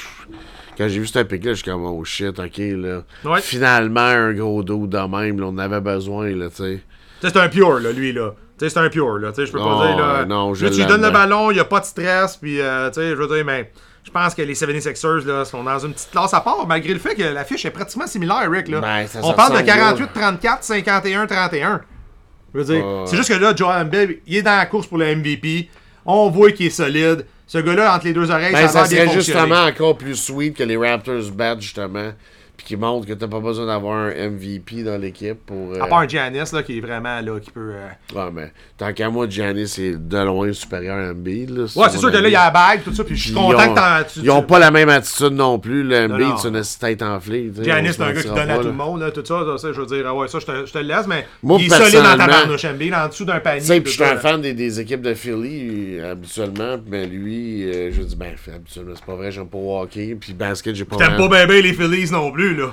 quand j'ai vu ce pic-là, je suis comme, oh shit, ok. Là. Ouais. Finalement, un gros dos de même, là, on avait besoin. Là, tu sais. Tu sais, c'est un pure, là, lui, là. Tu sais, c'est un pure, là. Je peux Oh, pas dire, là. non, je Là, tu lui donnes le ballon, il n'y a pas de stress, puis, euh, tu sais, je veux dire, mais je pense que les 76ers, là, sont dans une petite classe à part, malgré le fait que la fiche est pratiquement similaire, Rick, là. Ben, On parle de ressemble, 48-34, 51-31. Je veux dire, Ouais. c'est juste que là, Joel Embiid, il est dans la course pour le MVP. On voit qu'il est solide. Ce gars-là, entre les deux oreilles, Ben, ça ça bien serait justement encore plus sweet que les Raptors battent, justement. Puis qui montrent que t'as pas besoin d'avoir un MVP dans l'équipe pour. euh, À part Giannis, là, qui est vraiment, là, qui peut... euh, Ouais, mais tant qu'à moi, Giannis est de loin supérieur à Embiid. Là, Ouais, c'est sûr que là, il y a la bague, tout ça, puis je suis Ils content ont- que tu- Ils ont tu- pas la même attitude non plus. Le non. Embiid, c'est une tête enflée. Giannis, c'est un gars qui donne à tout le monde, là, tout ça, ça, ça, je veux dire, ah ouais, ça, je te, je te le laisse, mais Moi, il est solide dans ta personnellement- barnouche, Embiid, en dessous d'un panier. Tu sais, tout puis je suis un fan des, des équipes de Philly, euh, habituellement. Mais lui, euh, je dis, ben, habituellement, c'est pas vrai, j'aime pas hockey. Puis basket, j'ai pas T'aimes pas bien les Phillies non plus, là.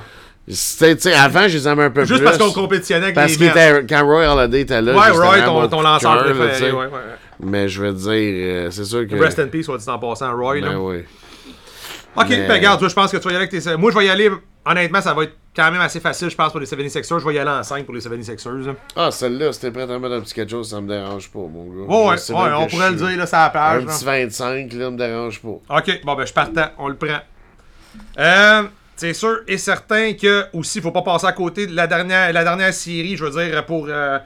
Avant, je les aimais un peu Juste plus. parce qu'on compétitionnait avec Parce les Mets. était, quand Roy Holiday était là, Ouais, Roy, ton, ton lanceur préféré, ouais, ouais. Mais je veux dire, euh, c'est sûr que. Rest in peace, soit dit en passant, Roy, là. Ben oui. Ok, Mais- ben regarde, je pense que tu vas y aller avec tes... Moi, je vais y aller, honnêtement, ça va être quand même assez facile, je pense, pour les 76ers. Je vais y aller en 5 pour les 76ers. là. Ah, celle-là, c'était prêt à mettre un petit quelque chose, ça me dérange pas, mon gars. Ouais, ouais, on que pourrait le dire, là, ça la Un page. là. petit 25, là, me dérange pas. Ok, bon ben je partant, on le prend. Euh, c'est sûr et certain que aussi, il faut pas passer à côté de la dernière, la dernière série, je veux dire, pour, euh,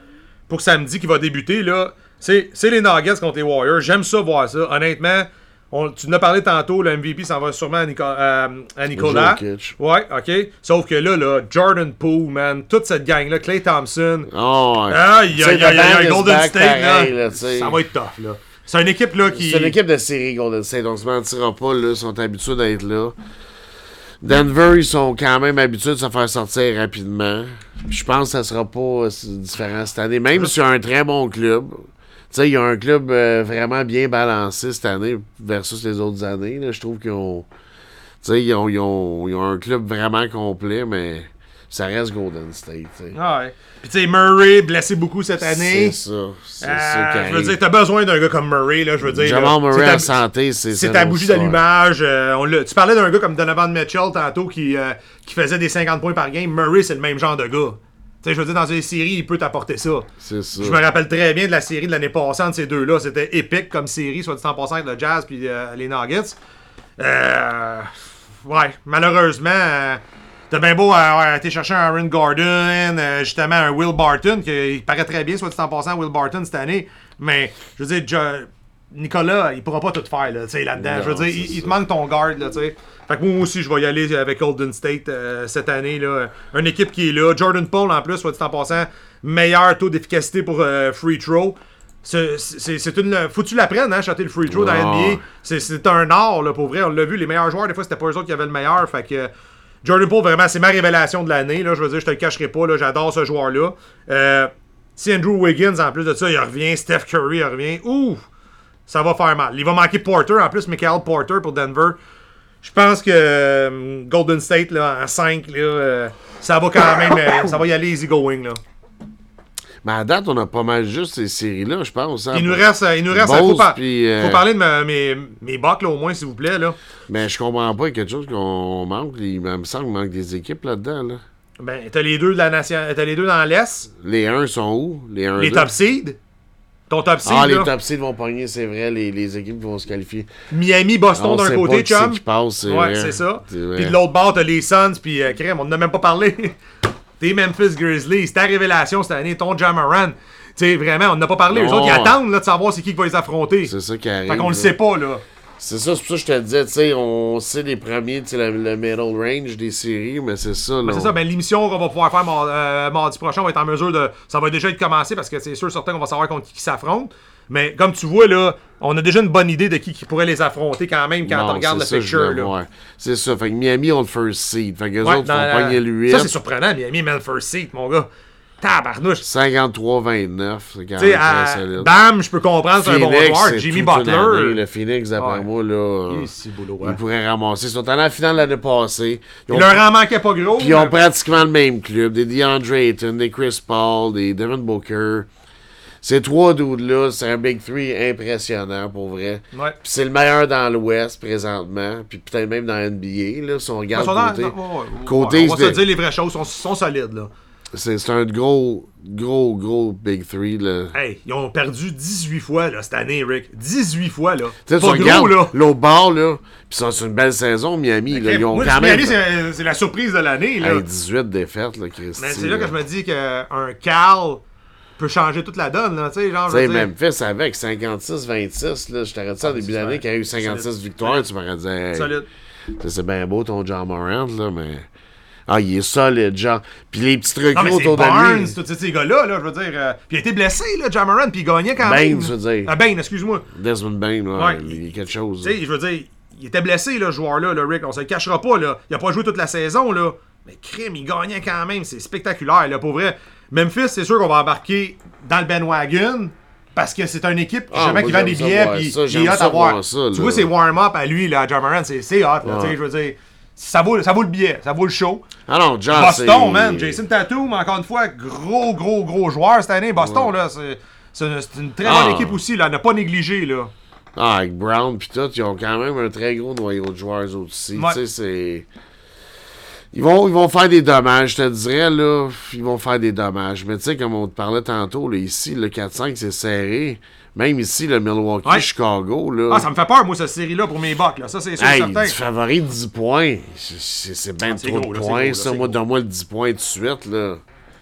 pour samedi qui va débuter. là. C'est les Nuggets contre les Warriors. J'aime ça voir ça. Honnêtement, on, tu en as parlé tantôt, le MVP s'en va sûrement à, Nico- euh, à Nicolas. Ouais, ok. Sauf que là, là, Jordan Poole, man, toute cette gang-là, Clay Thompson. Oh. Aïe, aïe, aïe, Golden State, pareil, là, ça va être tough, là. C'est une équipe, là, qui... C'est une équipe de série Golden State, on se mentira pas, là, ils sont habitués d'être là. Denver, ils sont quand même habitués de se faire sortir rapidement. Je pense que ça sera pas différent cette année, même a un très bon club. Tu sais, il y a un club euh, vraiment bien balancé cette année versus les autres années. Je trouve qu'ils ont. Ils ont, ils, ont, ils ont un club vraiment complet, mais ça reste Golden State. tu sais. Ah ouais. Puis tu sais, Murray, blessé beaucoup cette année. C'est ça. C'est Euh, je veux dire, t'as besoin d'un gars comme Murray, là, je veux dire. Jamal. Murray C'est en ta- santé, c'est C'est ça, ta l'autre bougie d'allumage. euh, tu parlais d'un gars comme Donovan Mitchell tantôt qui, euh, qui faisait des 50 points par game. Murray, c'est le même genre de gars. Tu sais, je veux dire, dans une série, il peut t'apporter ça. C'est ça. Je me rappelle très bien de la série de l'année passée entre ces deux-là. C'était épique comme série, soit dit en passant avec le Jazz puis euh, les Nuggets. Euh, ouais, malheureusement, T'as bien beau avoir été chercher un Aaron Gordon, euh, justement un Will Barton, qui il paraît très bien, soit dit en passant, Will Barton cette année. Mais, je veux dire, Nicolas, il pourra pas tout faire là, tu sais, là-dedans. Non, Je veux dire, il, te manque ton guard, là, tu sais. Fait que moi aussi, je vais y aller avec Golden State euh, cette année, là. Une équipe qui est là. Jordan Paul, en plus, soit dit en passant, meilleur taux d'efficacité pour euh, free throw. C'est c'est- c'est une. Faut que tu l'apprennes, hein, shotter le free throw dans la. NBA. C'est- C'est un art, là, pour vrai. On l'a vu, les meilleurs joueurs, des fois, c'était pas eux autres qui avaient le meilleur. Fait que. Jordan Poole, vraiment, c'est ma révélation de l'année. là. Je veux dire, je te le cacherai pas. là, J'adore ce joueur-là. Euh, si Andrew Wiggins, en plus de ça, il revient. Steph Curry, il revient. Ouh! Ça va faire mal. Il va manquer Porter. En plus, Michael Porter pour Denver. Je pense que euh, Golden State, là, en 5, là, euh, ça va quand même. euh, ça va y aller easy going. Là. Mais à date, on a pas mal juste ces séries-là, je pense. hein. Il nous reste. euh, Il nous reste Bulls, faut, par- puis, euh, faut parler de ma- mes, mes bucks, là, au moins, s'il vous plaît. Là. Mais je comprends pas, il y a quelque chose qu'on manque. Il me semble qu'il manque des équipes là-dedans. Là. Ben, t'as les deux de la nation. T'as les deux dans l'Est. Les 1 sont où? Les 1 Les top seeds. Ton top seed, Ah, les top seeds vont pogner, c'est vrai. Les, les équipes vont se qualifier. Miami, Boston On d'un côté, qui c'est chum. qui passe, c'est Ouais, c'est ça. Puis de l'autre bord, t'as les Suns, puis euh, crème, on en a même pas parlé. T'es Memphis Grizzlies, c'est ta révélation cette année, ton Jamaran. Tu vraiment, on n'a pas parlé. Eux Non. autres, ils attendent là, de savoir c'est qui qui va les affronter. C'est ça qui arrive. Fait qu'on le sait pas, là. C'est ça, c'est pour ça que je te disais, tu sais, on sait les premiers, tu sais, le, le middle range des séries, mais c'est ça, là. Ben, C'est ça, ben l'émission qu'on va pouvoir faire euh, mardi prochain, on va être en mesure de. Ça va déjà être commencé parce que c'est sûr, certain qu'on va savoir contre qui, qui s'affronte. Mais comme tu vois, là, on a déjà une bonne idée de qui, qui pourrait les affronter quand même quand Non, on regarde le ça, picture. Là. C'est ça, fait que Miami ont le first seed. Fait que les Ouais, autres vont pogner 8. Ça, c'est surprenant, Miami, mais le first seat, mon gars. Tabarnouche. 53-29, c'est quand même à- très solide. Bam, je peux comprendre, c'est un bon joueur. Jimmy année, Butler. le Phoenix, d'après Ouais. moi, là, Il boulot, ils ouais. pourraient ramasser. Ils sont allés la finale l'année passée. Ils Il leur en manquait pas gros. puis ils ont pratiquement le même club. Des DeAndre Ayton, des Chris Paul, des Devin Booker. Ces trois dudes-là, c'est un Big Three impressionnant, pour vrai. Ouais. Puis c'est le meilleur dans l'Ouest, présentement. Puis peut-être même dans NBA, là, si on Ils regarde sont dans- côté. dans- ouais, côté, on va se dire les vraies choses, ils sont, sont solides, là. C'est un gros, gros, gros Big Three, là. Hey, ils ont perdu 18 fois, là, cette année, Rick. 18 fois, là. Tu sais, tu regardes gros, là. l'autre bord, là, pis ça, c'est une belle saison, Miami, là. Ils ont Moi, quand même... Miami, c'est la surprise de l'année, là. Hey, 18 défaites, là, Christy. Mais c'est là que je me dis qu'un Cal peut changer toute la donne, là, tu sais, genre, Tu je veux sais, dire- Memphis avec 56-26, là, je t'aurais dit ça au début c'est d'année, y a eu 56 Solide. victoires, tu m'aurais dit, hey, Solide. c'est bien beau ton John Morant, là, mais... Ah, il est solide, genre. Puis les petits trucs Non, mais autour de Barnes, lui. tous ces gars-là, là, je veux dire. euh, puis il a été blessé, là, Jamaran, puis il gagnait quand Bain, même. tu veux dire. Ah, Bain, excuse-moi. Desmond Bain, là, Ouais. il est quelque chose. Tu sais, je veux dire, il était blessé, là, ce joueur-là, le Rick. On se le cachera pas, là. Il a pas joué toute la saison, là. Mais crime, il gagnait quand même. C'est spectaculaire, là, pour vrai. Memphis, c'est sûr qu'on va embarquer dans le bandwagon. Parce que c'est une équipe Ah, justement, moi, qui vend des billets puis qui j'aime est hot à voir. ça, tu vois, c'est warm-up à lui, là, à Jamaran, c'est c'est hot. Là, tu sais, Ouais. Je veux dire, ça vaut, ça vaut le billet, ça vaut le show. Ah non, John, Boston, man. Jason Tatum, encore une fois, gros, gros, gros joueur cette année. Boston, là, c'est c'est une, très Ah. bonne équipe aussi, là. n'a pas négligé, là. Ah, avec Brown pis tout, ils ont quand même un très gros noyau de joueurs aussi. Ouais. Tu sais, c'est. Ils vont, ils vont faire des dommages, je te dirais, là. Ils vont faire des dommages. Mais tu sais, comme on te parlait tantôt, là, ici, le 4-5, c'est serré. Même ici, le Milwaukee, Ouais. Chicago, là. Ah, ça me fait peur, moi, cette série-là, pour mes Bucks, là. Ça, c'est sûr, Hey, certain. du favori de 10 points. C'est bien Ah, trop gros, de là, points, gros, ça. Moi, donne-moi le 10 points de suite, là.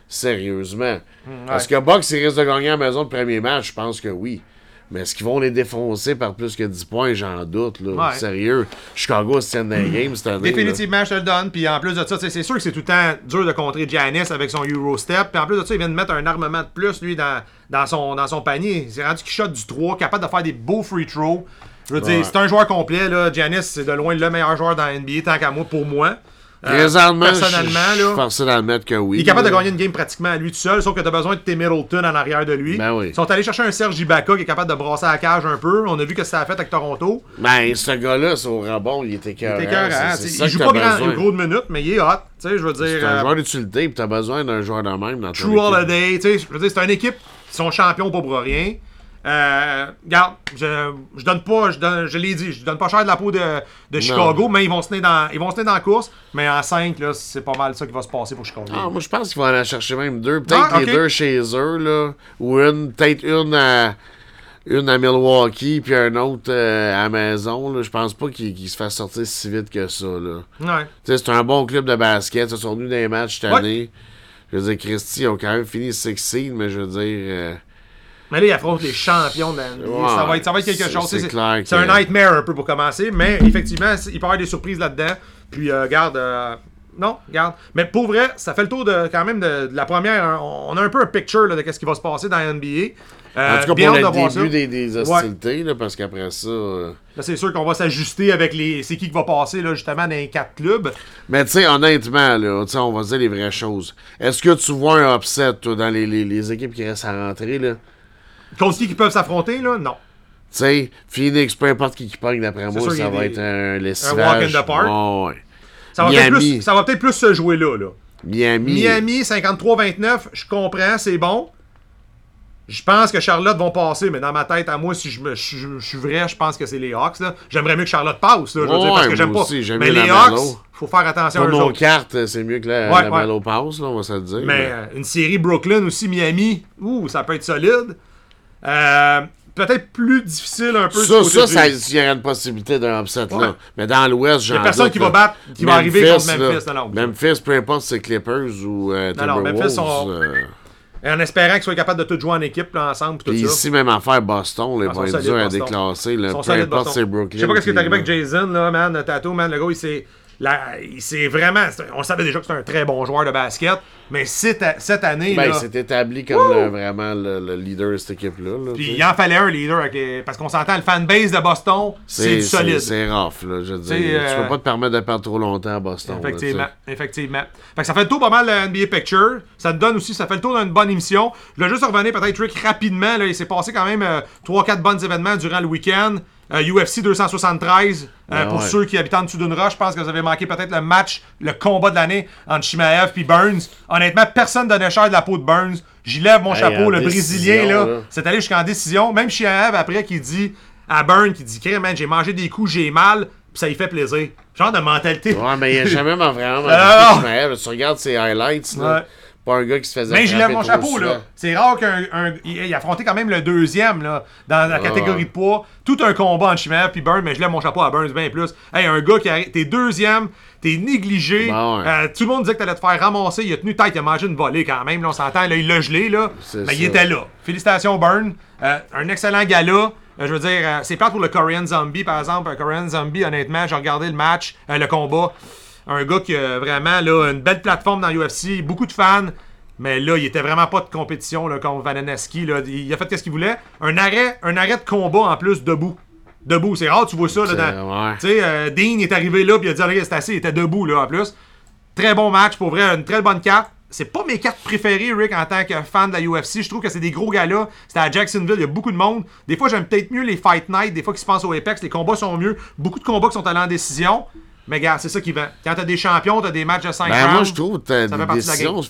Sérieusement. Est-ce que Bucks, ils risquent de gagner à la maison le premier match? Je pense que oui. Mais est-ce qu'ils vont les défoncer par plus que 10 points? J'en doute, là. Ouais. Sérieux. Chicago se tiennent dans les games cette année. là. Définitivement, je te le donne. Puis en plus de ça, c'est sûr que c'est tout le temps dur de contrer Giannis avec son Eurostep. Puis en plus de ça, il vient de mettre un armement de plus, lui, dans, dans, son, dans son panier. Il s'est rendu qu'il shot du 3, capable de faire des beaux free throws. Je veux dire, c'est un joueur complet. Là. Giannis, c'est de loin le meilleur joueur dans la NBA, tant qu'à moi, pour moi. Euh, Présentement, personnellement, je là. forcé d'admettre que oui. Il est capable de gagner une game pratiquement à lui tout seul, sauf que t'as besoin de tes Middleton en arrière de lui. Ben oui. Ils sont allés chercher un Serge Ibaka qui est capable de brasser la cage un peu. On a vu que ça a fait avec Toronto. Ben, ce gars-là, c'est au rebond, il était Il C'est- t'sais, c'est ça Il joue pas grand, besoin. gros de minutes, mais il est hot. Tu sais, je veux dire. C'est un euh, joueur d'utilité, puis t'as besoin d'un joueur de même dans ton True. Holiday, tu sais, je veux dire, c'est une équipe qui sont champions pas pour rien. Euh, regarde, je, je donne pas, je, donne, je l'ai dit, je donne pas cher de la peau de, de Chicago, mais ils vont se tenir dans, ils vont se tenir dans la course. Mais en 5, là, c'est pas mal ça qui va se passer pour Chicago. Ah, moi, je pense qu'ils vont aller chercher même deux. Peut-être Ah, les deux chez eux, là. Ou une, peut-être une à. une à Milwaukee, puis un autre euh, à la maison, là, je pense pas qu'il qu'il se fasse sortir si vite que ça. Là. Ouais. Tu sais, c'est un bon club de basket. Ils sont venus dans les matchs cette Ouais. année. Je veux dire, Christy, ils ont quand même fini 6 seed, mais je veux dire. euh, Mais là, il affronte les champions de la NBA. Ouais, ça, va être, ça va être quelque chose. c'est C'est clair c'est que- un nightmare un peu pour commencer, mais effectivement, il peut y avoir des surprises là-dedans. Puis, euh, garde. euh, non, garde. Mais pour vrai, ça fait le tour de quand même de, de la première. hein. On a un peu un picture là, de ce qui va se passer dans la NBA. Euh, en tout cas, bien pour le début des, des hostilités, là, parce qu'après ça. euh, Là, c'est sûr qu'on va s'ajuster avec les. C'est qui qui va passer là, justement dans les quatre clubs. Mais tu sais, honnêtement, là, on va se dire les vraies choses. Est-ce que tu vois un upset, toi, dans les, les, les équipes qui restent à rentrer, là? Contre qui peuvent s'affronter, là? Non. Tu sais, Phoenix, peu importe qui qui pogne, d'après moi, il ça va des- être un walk lessivage. in the park. Ouais. Ça va peut-être Miami. plus, ça va peut-être plus se jouer là. là. Miami. Miami, 53-29, je comprends, c'est bon. Je pense que Charlotte vont passer, mais dans ma tête, à moi, si je, me, je, je suis vrai, je pense que c'est les Hawks. là. J'aimerais mieux que Charlotte passe, là, je veux Ouais, dire, parce que j'aime pas. aussi, mais les Hawks, Melo. faut faire attention Pour à nos cartes, c'est mieux que la, Ouais, la ouais. Mellow Pass, là, on va se le dire. Mais euh, une série Brooklyn aussi, Miami, ouh, ça peut être solide. Euh, Peut-être plus difficile un peu. Ça, côté ça, ça, il y aurait une possibilité d'un upset, Ouais. là. Mais dans l'Ouest, Il y j'en a personne doute, qui va là. battre, qui va arriver contre là, Memphis. Non, non. Memphis, peu importe si c'est Clippers ou euh, Non, non, Timberwolves. Memphis euh, Et en espérant qu'ils soient capables de tout jouer en équipe là, ensemble. Tout Puis ça. ici, même affaire Boston, les Ah, vont être solides, durs à Boston. déclasser. Là, peu importe c'est Brooklyn. Je sais pas ce qui est arrivé avec là. Jason, là, man. Tato, man, le gars, il s'est. Il vraiment. c'est un- On savait déjà que c'était un très bon joueur de basket, mais cette, cette année, Ben, il là, s'est établi comme le- vraiment le, le leader de cette équipe-là. là, puis tu il en fallait un leader. avec les- Parce qu'on s'entend, le fanbase de Boston, c'est du solide. C'est rough, là, je veux dire. C'est, euh, Tu peux pas te permettre de perdre trop longtemps à Boston. Effectivement, tu effectivement. Fait que ça fait le tour pas mal de NBA Picture. Ça te donne aussi, ça fait le tour d'une bonne émission. Je vais juste revenir peut-être Rick rapidement. Là, il s'est passé quand même 3-4 bons événements durant le week-end. Euh, UFC 273. euh, Ah pour ouais. ceux qui habitent en dessous d'une roche, je pense que vous avez manqué peut-être le match, le combat de l'année entre Shimaev puis Burns. Honnêtement, personne donnait cher de la peau de Burns. J'y lève mon Hey, chapeau, le Brésilien, là, là. c'est allé jusqu'en décision. Même Shimaev, après, qui dit à Burns, qui dit, man, j'ai mangé des coups, j'ai mal, puis ça lui fait plaisir. Genre de mentalité. Ouais, mais il a jamais vraiment non. manqué de Tu regardes ses highlights, là. Ouais. Pas un gars qui se faisait Mais je lève mon chapeau, là. C'est rare qu'un. un- il, il quand même le deuxième, là, dans la catégorie de poids. Tout un combat en chimère, puis Burns, mais je lève mon chapeau à Burns bien plus. Hey, un gars qui arrive. T'es deuxième, t'es négligé. Ben ouais. euh, tout le monde disait que t'allais te faire ramasser. Il a tenu tête, il a mangé une volée quand même, là, on s'entend. Là, il l'a gelé, là. Mais il ça. était là. Félicitations, Burn. Euh, un excellent gala. Euh, je veux dire, c'est plate pour le Korean Zombie, par exemple. Un Korean Zombie, honnêtement, j'ai regardé le match, le combat. Un gars qui a vraiment là, une belle plateforme dans UFC, beaucoup de fans. Mais là, il était vraiment pas de compétition là, contre Vananeski. Là. Il a fait ce qu'il voulait. Un arrêt, un arrêt de combat en plus debout. Debout, c'est rare, tu vois ça. Là, dans- ouais. Euh, Dean est arrivé là, puis il a dit Allez, c'est assez, il était debout là en plus. Très bon match, pour vrai, une très bonne carte. C'est pas mes cartes préférées, Rick, en tant que fan de la UFC. Je trouve que c'est des gros galas. C'était à Jacksonville, il y a beaucoup de monde. Des fois, j'aime peut-être mieux les Fight Night, des fois qui se passent au Apex, les combats sont mieux. Beaucoup de combats qui sont allés en décision. Mais gars, c'est ça qui vend. Quand t'as des champions, t'as des matchs de 5 Ben, rounds. moi, je trouve que des décisions,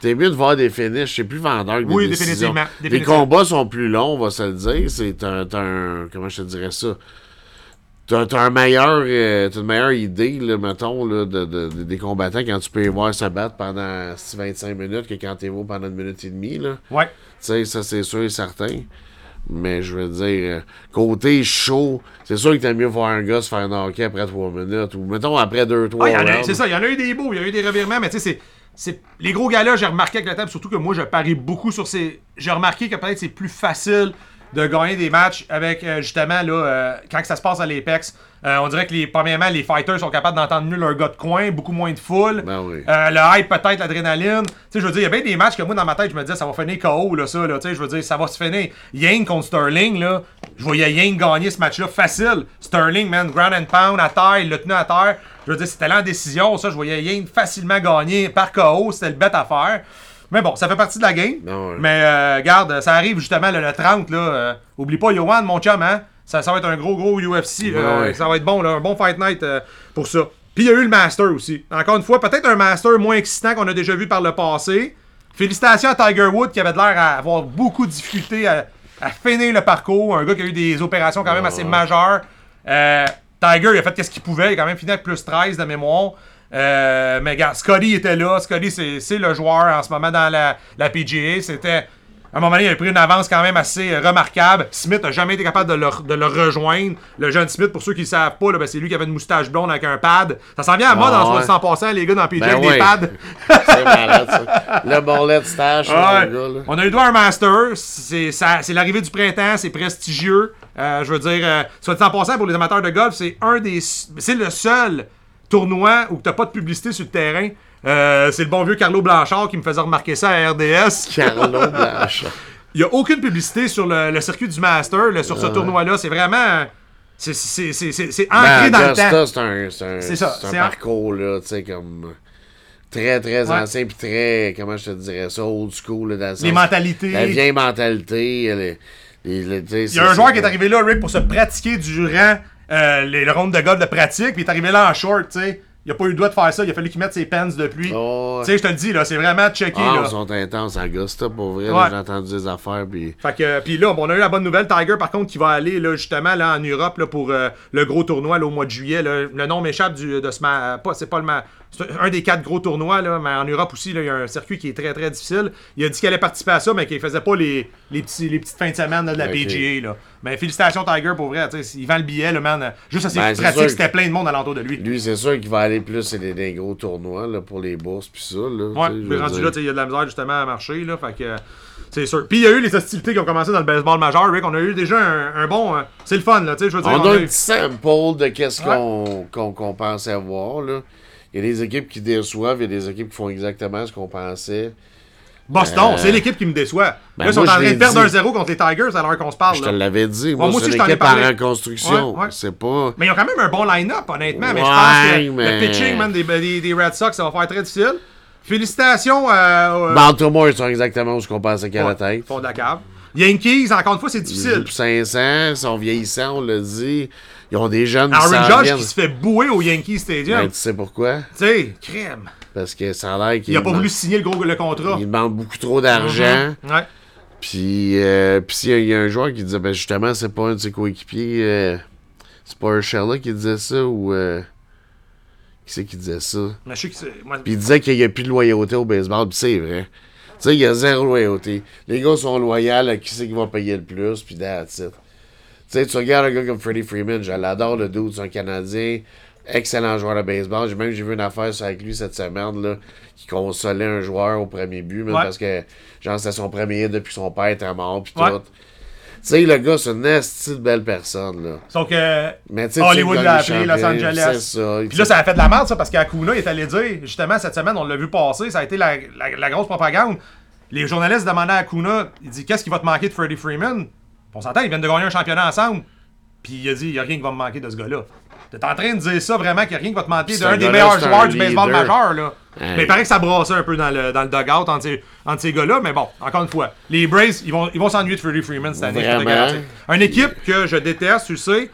t'es mieux de voir des finishes. C'est plus vendeur que des Oui, décisions. définitivement, Les définitivement. combats sont plus longs, on va se le dire. C'est un, un- Comment je te dirais ça? T'as un meilleur, euh, t'as une meilleure idée, là, mettons, là, de, de- de- des combattants quand tu peux les voir se battre pendant 25 minutes que quand t'es voir pendant une minute et demie. Là. Ouais. Tu sais, ça, c'est sûr et certain. Mais je veux dire, euh, côté chaud, c'est sûr que t'aimes mieux voir un gars se faire knocker après 3 minutes. Ou mettons après 2-3 Ah, c'est ça, il y en a eu des beaux, il y a eu des revirements, mais tu sais, c'est-. Les gros galas, j'ai remarqué avec la table, surtout que moi, je parie beaucoup sur ces. J'ai remarqué que peut-être c'est plus facile de gagner des matchs avec, euh, justement, là, euh, quand que ça se passe à l'Apex. Euh, on dirait que, les, premièrement, les fighters sont capables d'entendre mieux leur gars de coin, beaucoup moins de foule. Ben oui. Euh, le hype, peut-être, l'adrénaline. Tu sais, je veux dire, il y a bien des matchs que moi, dans ma tête, je me disais, ça va finir KO, là, ça, là. Tu sais, je veux dire, ça va se finir. Yang contre Sterling, là. Je voyais Yang gagner ce match-là facile. Sterling, man, ground and pound à terre, il l'a tenu à terre. Je veux dire, c'était en décision, ça. Je voyais Yang facilement gagner par KO. C'était le bet à faire. Mais bon, ça fait partie de la game. Ben. Mais, euh, garde, ça arrive justement le, le 30, là. euh, oublie pas, Johan, mon chum, hein. Ça, ça va être un gros, gros UFC. là. Ouais. Ça va être bon, là, un bon Fight Night euh, pour ça. Puis il y a eu le Master aussi. Encore une fois, peut-être un Master moins excitant qu'on a déjà vu par le passé. Félicitations à Tiger Woods qui avait l'air à avoir beaucoup de difficultés à, à finir le parcours. Un gars qui a eu des opérations quand même assez majeures. Euh, Tiger, il a fait ce qu'il pouvait. Il a quand même fini avec plus 13 de mémoire. Euh, mais gars, Scotty était là. Scotty, c'est c'est le joueur en ce moment dans la, la PGA. C'était À un moment donné, il a pris une avance quand même assez euh, remarquable. Smith n'a jamais été capable de le, de le rejoindre. Le jeune Smith, pour ceux qui ne savent pas, ben, c'est lui qui avait une moustache blonde avec un pad. Ça s'en vient à mode Ah, en ouais. 100%, les gars, dans PJ Ben avec des pads. C'est malade, ça. Le bonnet de Ouais. le gars. On a eu droit à un master. C'est l'arrivée du printemps. C'est prestigieux. Euh, je veux dire, euh, soit dit en passant, pour les amateurs de golf, c'est un des. C'est le seul tournoi où t'as pas de publicité sur le terrain. Euh, c'est le bon vieux Carlo Blanchard qui me faisait remarquer ça à RDS. Carlo Blanchard. Il y a aucune publicité sur le, le circuit du Master, là, sur ce tournoi-là. C'est vraiment. C'est ancré Ben, dans le temps. c'est un, un, C'est ça, c'est un parcours, là, tu sais, comme très, très Ouais. ancien, puis très, comment je te dirais ça, old school, là, dans le Les sens- mentalités. La vieille mentalité, les, Il y a un joueur qui est arrivé là, Rick, pour se pratiquer durant euh, les, le rondes de golf de pratique, puis il est arrivé là en short, tu sais. Il a pas eu le droit de faire ça, il a fallu qu'il mette ses pants de pluie. Oh, Tu sais, je te le dis, là, c'est vraiment checké, Ah, là. ils sont intenses à Augusta, pour vrai, Ouais. j'ai entendu des affaires, puis... Fait que, puis là, on a eu la bonne nouvelle. Tiger, par contre, qui va aller, là, justement, là, en Europe, là, pour euh, le gros tournoi, là, au mois de juillet. là. Le nom m'échappe du, de ce ma... pas, c'est pas le ma... C'est un des quatre gros tournois, là, mais en Europe aussi, il y a un circuit qui est très, très difficile. Il a dit qu'il allait participer à ça, mais qu'il faisait pas les, les, petits, les petites fins de semaine là, de la. PGA, là. Mais félicitations, Tiger, pour vrai. Il vend le billet, le man. Juste à ses Ben, pratiques, c'était plein de monde alentour de lui. Lui, c'est sûr qu'il va aller plus des, des gros tournois, là, pour les bourses, puis ça, là. Ouais, rendu là, il y a de la misère justement à marcher, là, fait que c'est sûr. Puis il y a eu les hostilités qui ont commencé dans le baseball majeur, Rick. On a eu déjà un, un bon. euh, c'est le fun, là, tu sais, je veux dire. On on a un petit sample de qu'est-ce qu'on qu'on qu'on pensait voir, là. Il y a des équipes qui déçoivent, il y a des équipes qui font exactement ce qu'on pensait. Boston, Euh, c'est l'équipe qui me déçoit. ben, là, ils sont en train de perdre dit. 1-0 contre les Tigers à l'heure qu'on se parle. Je te l'avais dit, moi, moi c'est aussi, une je t'en ai équipe en reconstruction. Ouais, ouais. C'est pas... Mais ils ont quand même un bon line-up, honnêtement. Mais je pense que mais- le pitching, man, des, des, des Red Sox, ça va faire très difficile. Félicitations euh, euh, Baltimore, ils sont exactement où ce qu'on pensait qu'à la tête. fond de la cave. Yankees, encore une fois, c'est difficile. pour 500, ils sont vieillissants, on l'a dit. Ils ont des jeunes qui Aaron Judge viennent. qui se fait bouer au Yankee Stadium. Ben, tu sais pourquoi? Tu sais, crème. Parce que ça a l'air qu'il Il a pas demande- voulu signer le gros le contrat. il demande beaucoup trop d'argent. Ouais. Puis, euh, puis il y a- il y, a un joueur qui disait, ben justement, c'est pas un de ses coéquipiers. euh, c'est pas Urshela qui disait ça ou. euh, qui c'est qui disait ça? Mais je sais que c'est. moi- Puis il disait qu'il n'y a plus de loyauté au baseball, puis c'est vrai. Tu sais, il y a zéro loyauté. Les gars sont loyaux à qui c'est qui va payer le plus, puis that's it. Tu sais, tu regardes un gars comme Freddie Freeman, je l'adore, le dude, c'est un Canadien, excellent joueur de baseball. J'ai même j'ai vu une affaire avec lui cette semaine, là, qui consolait un joueur au premier but, même Ouais. parce que, genre, c'était son premier hit depuis son père était mort, puis Ouais. tout. Tu sais, le gars, c'est une esti de belle personne, là. Sauf que. Mais Hollywood l'a appelé, Los Angeles. C'est ça. Puis là, ça a fait de la merde, ça, parce qu'Akuna est allé dire, justement, cette semaine, on l'a vu passer, ça a été la, la- la grosse propagande. Les journalistes demandaient à Akuna, il dit Qu'est-ce qui va te manquer de Freddie Freeman? On s'entend, ils viennent de gagner un championnat ensemble. Puis il a dit Il n'y a rien qui va me manquer de ce gars-là. T'es en train de dire ça vraiment qu'il n'y a rien qui va te manquer d'un des meilleurs joueurs du baseball majeur, là. Hey. Mais il paraît que ça brassait un peu dans le, dans le dugout entre ces, entre ces gars-là. Mais bon, encore une fois, les Braves, ils vont ils vont s'ennuyer de Freddie Freeman cette année. Une équipe que je déteste, tu sais,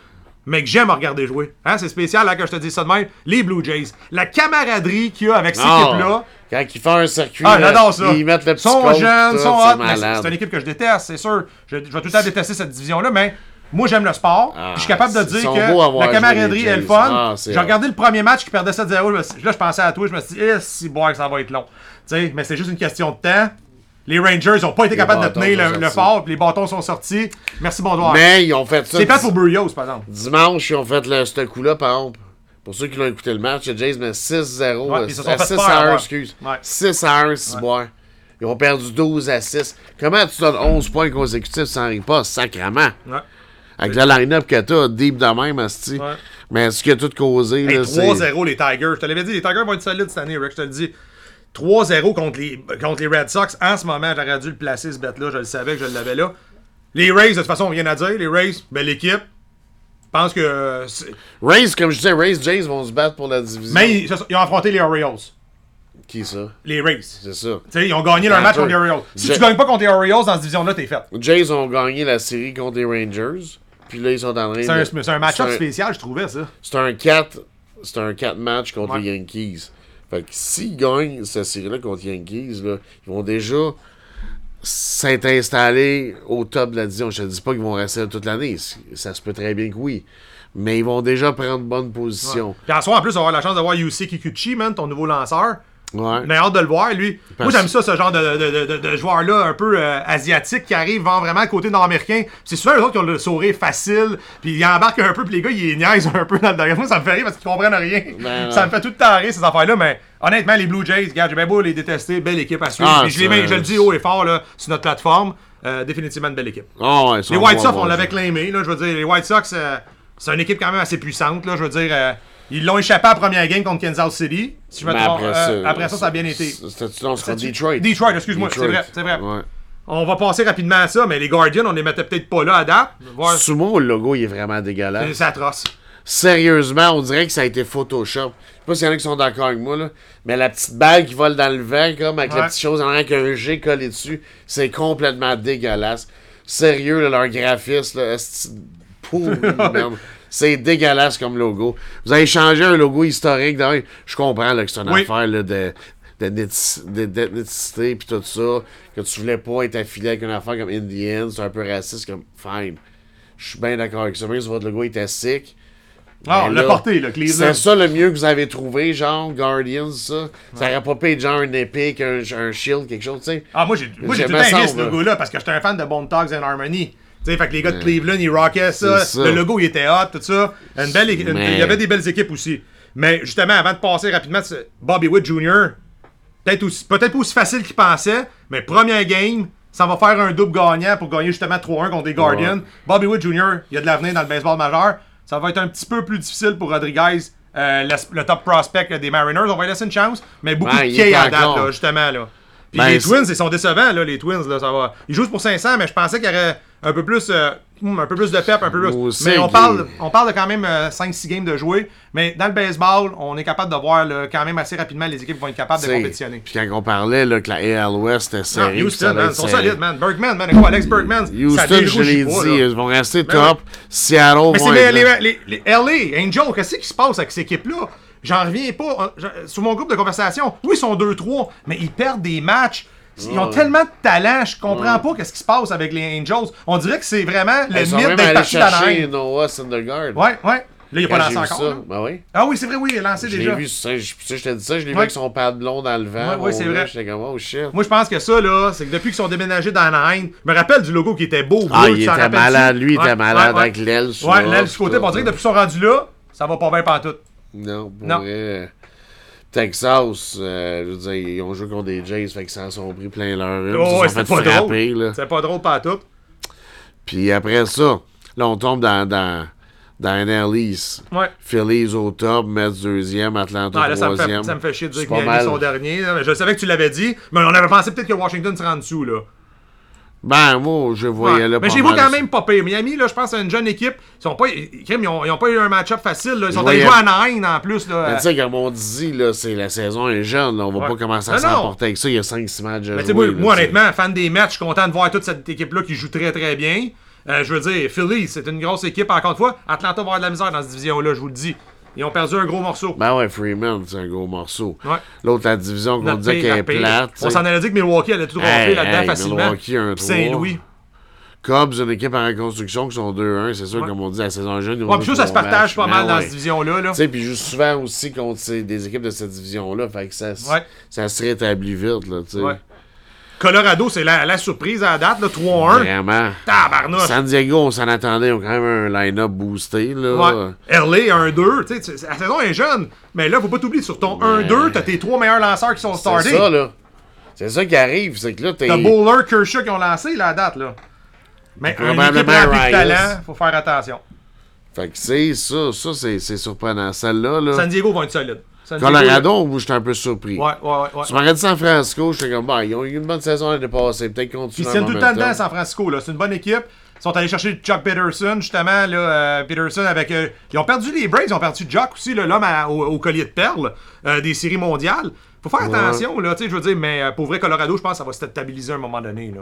mais que j'aime regarder jouer. Hein, c'est spécial là, que je te dis ça de même. Les Blue Jays. La camaraderie qu'il y a avec cette équipe-là. Quand ils font un circuit, Ah, là, j'adore ça. ils mettent le petit sont coach, jeunes, sont hot. C'est une équipe que je déteste, c'est sûr. Je, je vais tout le temps détester cette division-là, mais moi j'aime le sport. Ah, je suis capable de dire que la camaraderie est le fun. Ah, J'ai regardé le premier match qui perdait 7-0. je me suis- Là, je pensais à toi, je me suis dit, eh, si boire que ça va être long. Tu sais, mais c'est juste une question de temps. Les Rangers n'ont pas été Les capables de tenir le, fort, puis les bâtons sont sortis. Merci, bonsoir. Mais ils ont fait ça. C'est pas pour Burrios, par exemple. Dimanche, ils ont fait le, ce coup-là, par exemple. Pour ceux qui l'ont écouté le match, le Jays met 6-0. Ouais, euh, ils se sont à fait 6 peur, à 1, ouais. excuse. Ouais. 6 à 1, 6 boire. Ils ont perdu 12 à 6. Comment tu donnes 11 points consécutifs sans sacrament? Ouais. Avec la line-up que t'as, deep de même, asti. Ouais. Mais ce qui a tout causé, Hey, là, c'est... 3-0 les Tigers. Je te l'avais dit, les Tigers vont être solides cette année, Rick, je te le dis. 3-0 contre les, contre les Red Sox. En ce moment, j'aurais dû le placer, ce bet-là. Je le savais que je l'avais là. Les Rays, de toute façon, rien à dire. Les Rays, ben, l'équipe, je pense que. euh, Rays, comme je disais, Rays, Jays vont se battre pour la division. Mais ils, ils ont affronté les Orioles. Qui ça? Les Rays. C'est ça. sais, ils ont gagné leur match contre les Orioles. Si Je- tu gagnes pas contre les Orioles dans cette division-là, t'es fait. Jays ont gagné la série contre les Rangers. Puis là, ils sont en train C'est un, de... c'est un match-up spécial, je trouvais ça. C'est un 4 c'est un 4 match contre Ouais. les Yankees. Fait que s'ils gagnent cette série-là contre Yankees, là, ils vont déjà s'être au top de la division. Je te dis pas qu'ils vont rester là toute l'année. Ça se peut très bien que oui. Mais ils vont déjà prendre bonne position. Puis en soir, en plus, on va avoir la chance d'avoir Yusei Kikuchi, man, ton nouveau lanceur. Ouais. Mais hâte de le voir, lui. Moi, j'aime ça, ce genre de, de, de, de- de joueur-là, un peu euh, asiatique, qui arrive vraiment côté nord-américain. C'est souvent eux autres qui ont le sourire facile, puis ils embarquent un peu, puis les gars, ils niaisent un peu dans le derrière. Moi, ça me fait rire parce qu'ils comprennent rien. Ben, ça me fait tout le temps rire, ces affaires-là, mais honnêtement, les Blue Jays, regarde, j'ai bien beau les détester, belle équipe à suivre. Ah, je, les je le dis haut et fort, là, sur notre plateforme, euh, définitivement une belle équipe. Ah ouais, Les White Sox, on l'avait claimé, là, je veux dire, les White Sox, euh, c'est une équipe quand même assez puissante, là, je veux dire, ils l'ont échappé à la première game contre Kansas City, si je me trompe. après, Euh, ça, après ça, ça a bien été. C'était-tu non, c'était Detroit. Detroit, excuse-moi, c'est vrai, c'est vrai. Ouais. On va passer rapidement à ça, mais les Guardians, on les mettait peut-être pas là à date. Voir- Sumo, le logo, il est vraiment dégueulasse. C'est atroce. Sérieusement, on dirait que ça a été Photoshop. Je sais pas s'il y en a qui sont d'accord avec moi, là. Mais la petite balle qui vole dans le vent, comme avec la petite chose en arrière avec un G collé dessus, c'est complètement dégueulasse. Sérieux, là, leur graphiste, là, pourri, merde? C'est dégueulasse comme logo. Vous avez changé un logo historique, d'ailleurs. Je comprends là, que c'est une Oui. affaire là, de d'ethnicité puis tout ça, que tu voulais pas être affilié avec une affaire comme Indian, c'est un peu raciste, comme fine. Je suis bien d'accord avec ça. Même si votre logo était sick, Ah, là, porté, Cleveland. C'est ça le mieux que vous avez trouvé, genre Guardians, ça. Ça aurait pas payé genre un épée, un, un shield, quelque chose, tu sais. Ah, moi, j'ai moi, j'ai tout le aimé ce là. logo-là parce que j'étais un fan de Bone Talks and Harmony. Tu sais, fait que les gars de Cleveland, ils rockaient ça. Le logo, il était hot, tout ça. Une belle une- Il y avait des belles équipes aussi. Mais justement, avant de passer rapidement, Bobby Wood Jr., peut-être aussi- peut-être pas aussi facile qu'il pensait, mais première game, ça va faire un double gagnant pour gagner justement 3-1 contre les Guardians. Ouais. Bobby Wood Jr., il y a de l'avenir dans le baseball majeur. Ça va être un petit peu plus difficile pour Rodriguez, euh, le, le top prospect des Mariners. On va lui laisser une chance, mais beaucoup de K à date, là, justement. Là. Puis Ben, les Twins, ils sont décevants, là, les Twins, là, ça va. Ils jouent pour 500, mais je pensais qu'il y aurait un peu plus, euh, hmm, un peu plus de pep, un peu plus. Aussi, mais on parle, on parle de quand même 5-6 games de jouer. Mais dans le baseball, on est capable de voir là, quand même assez rapidement les équipes vont être capables de compétitionner. Puis quand on parlait là, que la AL West était Non, serrée. Houston, man, ils sont solides, man. Bergman, man, quoi, Alex Bergman, ça Houston, je l'ai dit, ils vont rester Ben top. Seattle Mais vont c'est les, être les, là. les, les LA, Angel, qu'est-ce qui se passe avec cette équipe-là? J'en reviens pas. Euh, je- Sur mon groupe de conversation, oui, ils sont 2-3, mais ils perdent des matchs. Ils ont tellement de talent, je comprends pas qu'est-ce qui se passe avec les Angels. On dirait que c'est vraiment le mythe d'être parti chercher. Noah Syndergaard. Ouais, ouais. Là, il a Quand pas lancé vu encore. ben oui. Ah oui, c'est vrai, oui, il a lancé Je déjà. vu, ça, je, ça, je t'ai dit ça, je l'ai vu Ouais. avec son pad blond dans le vent. Mon ouais, c'est vrai. J'étais comme, oh shit. Moi, je pense que ça, là, c'est que depuis qu'ils sont déménagés d'Anaheim, je me rappelle du logo qui était beau. Ah, bleu, il était malade, lui, il était malade avec l'aile sur Ouais, l'aile du côté, on dirait que depuis qu'ils sont rendus là, ça va pas bien pantoute. Non, Non. vrai. Texas, euh, je veux dire, ils ont joué contre des Jays, fait qu'ils s'en sont pris plein leur. Oh, ouais, se sont c'était pas frapper, drôle. pas drôle pantoute. Puis après ça, là, on tombe dans, dans, dans NL East. Ouais. Phillies au top, Mets deuxième, Atlanta Ah, là, ça me, fait, ça me fait chier de dire que pas Miami sont derniers. je savais que tu l'avais dit, mais on avait pensé peut-être que Washington se rend dessous. Là. Ben, moi, je voyais Ouais. là mais j'ai vu quand même pas pire. Miami, là, je pense, c'est une jeune équipe. Ils ont pas, ils, ils ont, ils ont pas eu un match-up facile. Là. Ils sont allés jouer à Nine en plus. Là. Mais tu sais, comme on dit, là, c'est la saison est jeune, là, on va Ouais. pas commencer à s'emporter avec ça. Il y a 5-6 matchs à Mais jouer. moi, là, honnêtement, fan des matchs, je suis content de voir toute cette équipe-là qui joue très très bien. Euh, je veux dire, Philly, c'est une grosse équipe. Encore une fois, Atlanta va avoir de la misère dans cette division-là, je vous le dis. Ils ont perdu un gros morceau. Ben ouais, Freeman, c'est un gros morceau. Ouais. L'autre, la division qu'on disait qu'elle est plate. On s'en allait dire que Milwaukee allait tout Hey, rentrer là-dedans hey, facilement. Milwaukee, un. Saint-Louis. Cubs, une équipe en reconstruction qui sont 2-1. C'est sûr, Ouais. comme on dit, la saison jeune. ils Ouais, puis ça, se partage pas mal Ben dans ouais. cette division-là. Là. Tu sais, puis ils jouent souvent aussi contre ces- des équipes de cette division-là. Fait que ça, ça se rétablit vite, là, tu sais. Colorado, c'est la, la surprise à la date, là, 3-1. Vraiment. Tabarnouche. San Diego, on s'en attendait, ils ont quand même un line-up boosté, là. Ouais. LA 1-2, tu sais, la saison est jeune, mais là, faut pas t'oublier, sur ton 1-2, t'as tes trois meilleurs lanceurs qui sont C'est startés. ça, là. C'est ça qui arrive, c'est que là, t'es... T'as Bowler, Kershaw qui ont lancé la date, là. Mais Probablement Reyes. talent, faut faire attention. Fait que c'est ça, ça, c'est c'est surprenant. Celle-là, là... San Diego vont être solides. Colorado, moi, j'étais un peu surpris. Ouais, ouais, ouais. Tu m'aurais dit San Francisco, j'étais comme, bah, ils ont eu une bonne saison l'année passée, peut-être continuer ils tiennent en tout le temps dedans, San Francisco. là. C'est une bonne équipe. Ils sont allés chercher Chuck Peterson, justement. Là, euh, Peterson avec. euh, ils ont perdu les Braves, ils ont perdu Chuck aussi, là, l'homme à- au, au collier de perles euh, des séries mondiales. Faut faire Ouais. attention, là, tu sais, je veux dire, mais euh, pour vrai, Colorado, je pense que ça va se stabiliser à un moment donné. Là.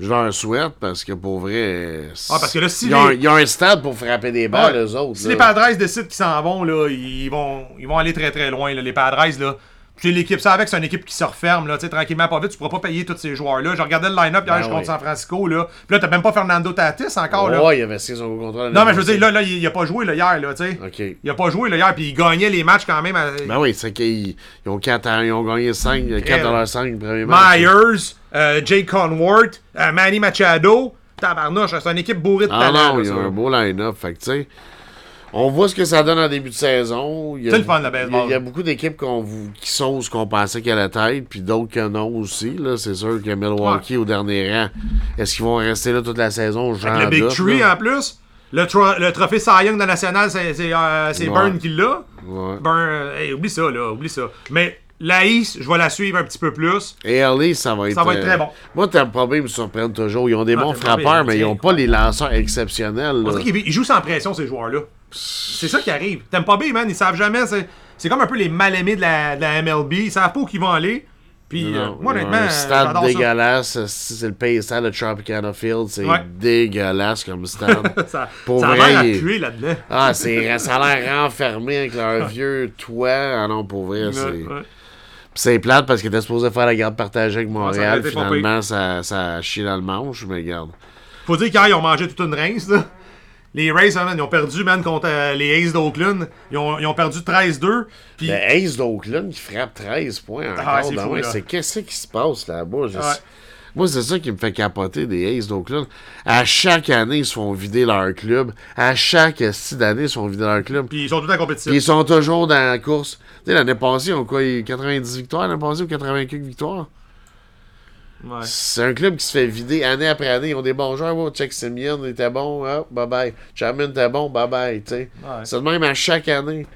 Je leur souhaite parce que pour vrai. Ah, parce que là, si ils, ont, les- ils ont un stade pour frapper des balles, Ouais. eux autres. Si là. les Padres décident qu'ils s'en vont, là, ils vont, ils vont aller très très loin. Là. Les Padres, là, Puis l'équipe, ça avec, c'est une équipe qui se referme, là, tranquillement, pas vite, tu pourras pas payer tous ces joueurs-là. Je regardais le line-up hier, Ben je contre. San Francisco, là. Puis là, t'as même pas Fernando Tatis encore, là. Ouais, il avait signé son gros contrat. Non, mais je veux dire, là, là, il, il a pas joué, là, hier, là, tu sais. Ok. Il a pas joué, là, hier, puis il gagnait les matchs quand même. à- Ben oui, c'est qu'ils ils ont, ils ont gagné 5, 4 le premier match. Myers, euh, Jay Conwart, euh, Manny Machado. Tabarnouche, c'est une équipe bourrée de Ah talent. non, il y a un beau line-up. Fait que, tu sais, on voit ce que ça donne en début de saison. Il y a- C'est le fun, le il y a- baseball. Il y a beaucoup d'équipes qui sont ce qu'on pensait qu'elle allait être, puis d'autres que non aussi. Là, c'est sûr que Milwaukee au dernier rang, est-ce qu'ils vont rester là toute la saison? Avec le Big Tree là? en plus. Le, tro- le trophée Cy Young de la nationale, c'est euh, Ouais. Burn qui l'a. Ouais. Burn, euh, hey, oublie ça, là, oublie ça. Mais la East, je vais la suivre un petit peu plus. Et LA, ça va être. Ça va être euh, très bon. Moi, Tampa Bay me surprennent toujours. Ils ont des Ah, bons frappeurs, mais ils n'ont pas les lanceurs exceptionnels. On dirait qu'ils ils jouent sans pression, ces joueurs-là. C'est ça qui arrive. T'aimes pas bien, man, ils savent jamais. C'est comme un peu les mal-aimés de la, de la MLB. Ils savent pas où ils vont aller. Puis, euh, moi, a honnêtement, un stade ça. dégueulasse. si C'est le paysage de Tropicana Field. C'est Ouais. dégueulasse comme stade. Ça, Pour ça a vrai, l'air il- puer là-dedans. ah, c'est, ça a l'air renfermé avec leur vieux toit. Ah non, pour vrai, c'est. C'est plate parce qu'ils étaient supposés faire la garde partagée avec ça Montréal. pas Finalement, ça, ça a chié dans le manche, mais regarde. Faut dire qu'hier, ils ont mangé toute une rince, là. Les Rays, hein, man, ils ont perdu, man, contre euh, les Aces d'Oakland. Ils ont, ils ont perdu 13-2. Puis, Le Ace d'Oakland qui frappe 13 points encore. Ah, c'est ouais, qu'est-ce qui se passe là-bas? Je- Ouais. Moi, c'est ça qui me fait capoter des Aces d'Oakland. À chaque année, ils se font vider leur club. À chaque six d'année, ils se font vider leur club. puis ils sont tous en compétition. Puis ils sont toujours dans la course. Tu sais, l'année passée, ils ont quoi? eu 90 victoires? L'année passée ou 80 quelques victoires? Ouais. C'est un club qui se fait vider année après année. Ils ont des bons joueurs. Oh, Check Simeon était bon. Hop, bye bye. Chapman était bon. Bye bye. tu sais. Ouais. C'est le même à chaque année.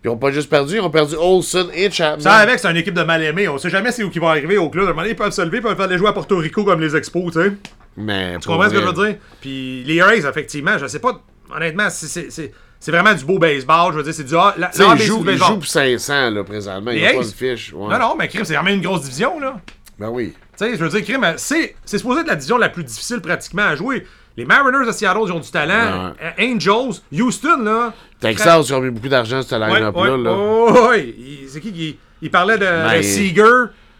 Puis ils ont pas juste perdu. Ils ont perdu Olsen et Chapman. Ça avec, c'est une équipe de mal-aimés. On sait jamais c'est où qu'ils vont arriver au club. À un moment donné, ils peuvent se lever, ils peuvent faire des jouer à Porto Rico comme les Expos, tu sais. Mais Tu comprends ce que je veux dire? Puis les Rays, effectivement, je sais pas, honnêtement, c'est- c'est c'est- c'est vraiment du beau baseball. Je veux dire, c'est du A. La, la ils jouent, ils pour 500 là, présentement. Ont pas de fiche. ouais. Non, non, mais Crime, c'est quand même une grosse division, là. Ben oui. Tu sais, je veux dire, c'est c'est supposé être la division la plus difficile pratiquement à jouer. Les Mariners de Seattle, ils ont du talent. Ouais. Euh, Angels, Houston, là. Texas, ils ont mis beaucoup d'argent sur ce line-up-là. ouais, là. ouais. Il- C'est qui qui. Il parlait de, Ben, de Seager,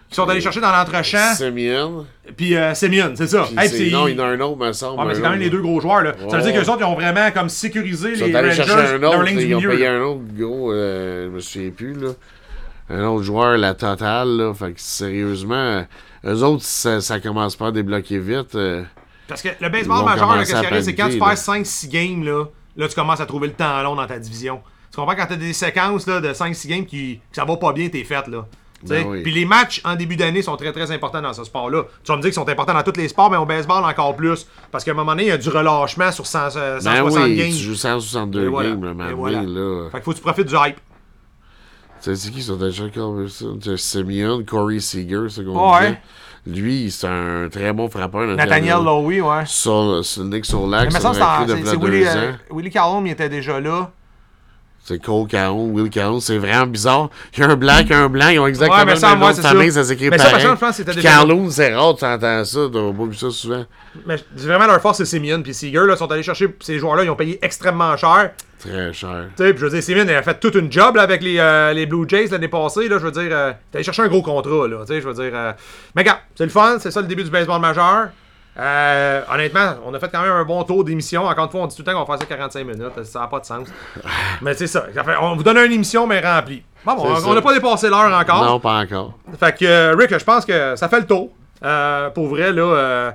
qui sont allés chercher dans l'entrechamp. Simeon. Puis euh, Simeon, c'est ça. Puis Hey, c'est- puis non, il y en a un autre, me semble. Ouais, mais c'est quand même les deux gros joueurs, là. Ça veut dire Ouais. qu'eux autres, ils ont vraiment comme sécurisé Ils sont les allés Rangers, chercher un autre. Ils ont payé là. un autre gros. euh, je me souviens plus, là. Un autre joueur, la totale, là. Fait que sérieusement, eux autres, ça, ça commence pas à débloquer vite. euh, Parce que le baseball majeur, là, qu'est-ce qui c'est quand tu perds 5-6 games, là, là, tu commences à trouver le temps long dans ta division. Tu comprends quand t'as des séquences là, de 5-6 games qui, que ça va pas bien, t'es fait, là. Ben oui. Puis les matchs en début d'année sont très très importants dans ce sport-là. Tu vas me dire qu'ils sont importants dans tous les sports, mais au baseball encore plus. Parce qu'à un moment donné, il y a du relâchement sur 100, euh, 160 Ben oui, games. tu joues 162 Et voilà. games, le Et voilà. là. Fait qu'il faut que tu profites du hype. Tu sais, qui sont déjà? C'est Simeon, Corey Seager, c'est qu'on Ouais. disait. Lui, c'est un très bon frappeur. Nathaniel Lowy, ouais. Sur, sur Nick Solak, Mais c'est un c'est de c'est Willie, euh, Willie Carlom, il était déjà là. C'est Cole Caron, Will Caron, c'est vraiment bizarre. Il y a un blanc, il y a un blanc, ils ont exactement Ouais, mais ça, le nom de ça. s'écrit Mais ça, pareil. par c'était déjà- c'est rare, tu entends ça, t'as pas vu ça souvent. Mais c'est vraiment leur force, c'est Simeon. Puis Seager, là, sont allés chercher ces joueurs-là, ils ont payé extrêmement cher. Très cher. Tu sais, puis je veux dire, Simeon, il a fait toute une job là, avec les, euh, les Blue Jays l'année passée. Là, je veux dire, euh, allé chercher un gros contrat. Là, tu sais, je veux dire. euh, Mais regarde, c'est le fun, c'est ça le début du baseball majeur. Euh, honnêtement, on a fait quand même un bon tour d'émission. Encore une fois, on dit tout le temps qu'on va faire ça 45 minutes. Ça n'a pas de sens. mais c'est ça. On vous donne une émission, mais remplie. Bon, on n'a pas dépassé l'heure encore. Non, pas encore. Fait que, euh, Rick, je pense que ça fait le tour. euh, pour vrai, là, euh,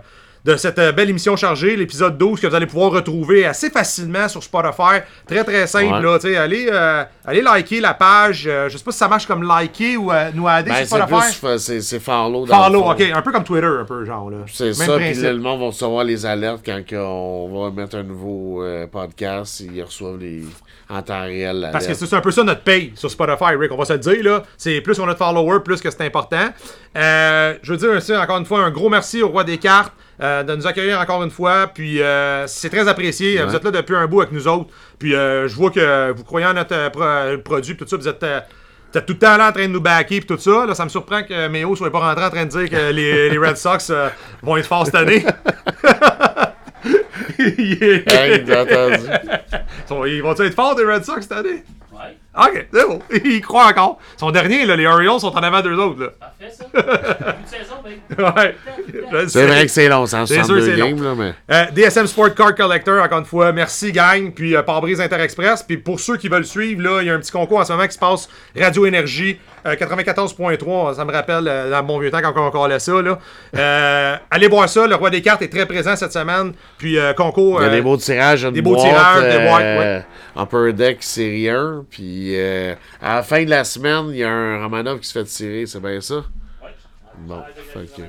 de cette euh, belle émission chargée, l'épisode 12, que vous allez pouvoir retrouver assez facilement sur Spotify. Très, très simple, Ouais. là. tu sais, Allez, euh, allez liker la page. euh, je sais pas si ça marche comme liker ou euh, nous aider Ben, sur Spotify. plus, c'est c'est follow. dans Follow, ok. Un peu comme Twitter, un peu, genre, là. C'est ça, puis le monde va recevoir les alertes quand on va mettre un nouveau euh, podcast. Ils reçoivent les en temps réel. l'alerte. Parce que c'est un peu ça notre paye sur Spotify, Rick. On va se le dire, là. C'est plus on a de followers, plus que c'est important. Euh, je veux dire aussi, encore une fois, un gros merci au Roi des cartes euh, de nous accueillir encore une fois. Puis euh, c'est très apprécié. Vous êtes là depuis un bout avec nous autres. Puis euh, je vois que vous croyez en notre pro- produit, puis tout ça. Vous êtes. euh, êtes tout le temps là en train de nous backer puis tout ça. Là, ça me surprend que Méo soit pas rentré en train de dire que les, les Red Sox euh, vont être forts cette année. Yeah. Hey, Ils vont-ils être forts des Red Sox cette année? Ouais. Ok, c'est bon. Il croit encore. Son dernier, là, les Orioles sont en avant d'eux autres. Là. Parfait, ça. Début de saison, mec. Ouais. Je C'est vrai que c'est long, en C'est sûr, 62 c'est long. games, là, mais. Euh, DSM Sport Card Collector, encore une fois, merci gang, puis euh, Pare-Brise Interexpress, puis pour ceux qui veulent suivre, là, il y a un petit concours en ce moment qui se passe, Radio Énergie, euh, 94.3, ça me rappelle euh, dans mon vieux temps quand on encore ça, là. Euh, allez voir ça, le Roi des cartes est très présent cette semaine, puis euh, concours... Il y a euh, des beaux tirages, une des beaux boîte, tirages, des boîtes, euh, Upper Deck série 1. Puis euh, à la fin de la semaine, il y a un Romanov qui se fait tirer, c'est bien ça? Ouais. Bon, fait que-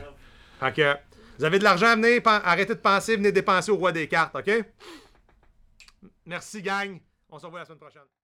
Fait que, vous avez de l'argent à venir, pen- arrêtez de penser, venez dépenser au Roi des cartes, OK? Merci gang, on se revoit la semaine prochaine.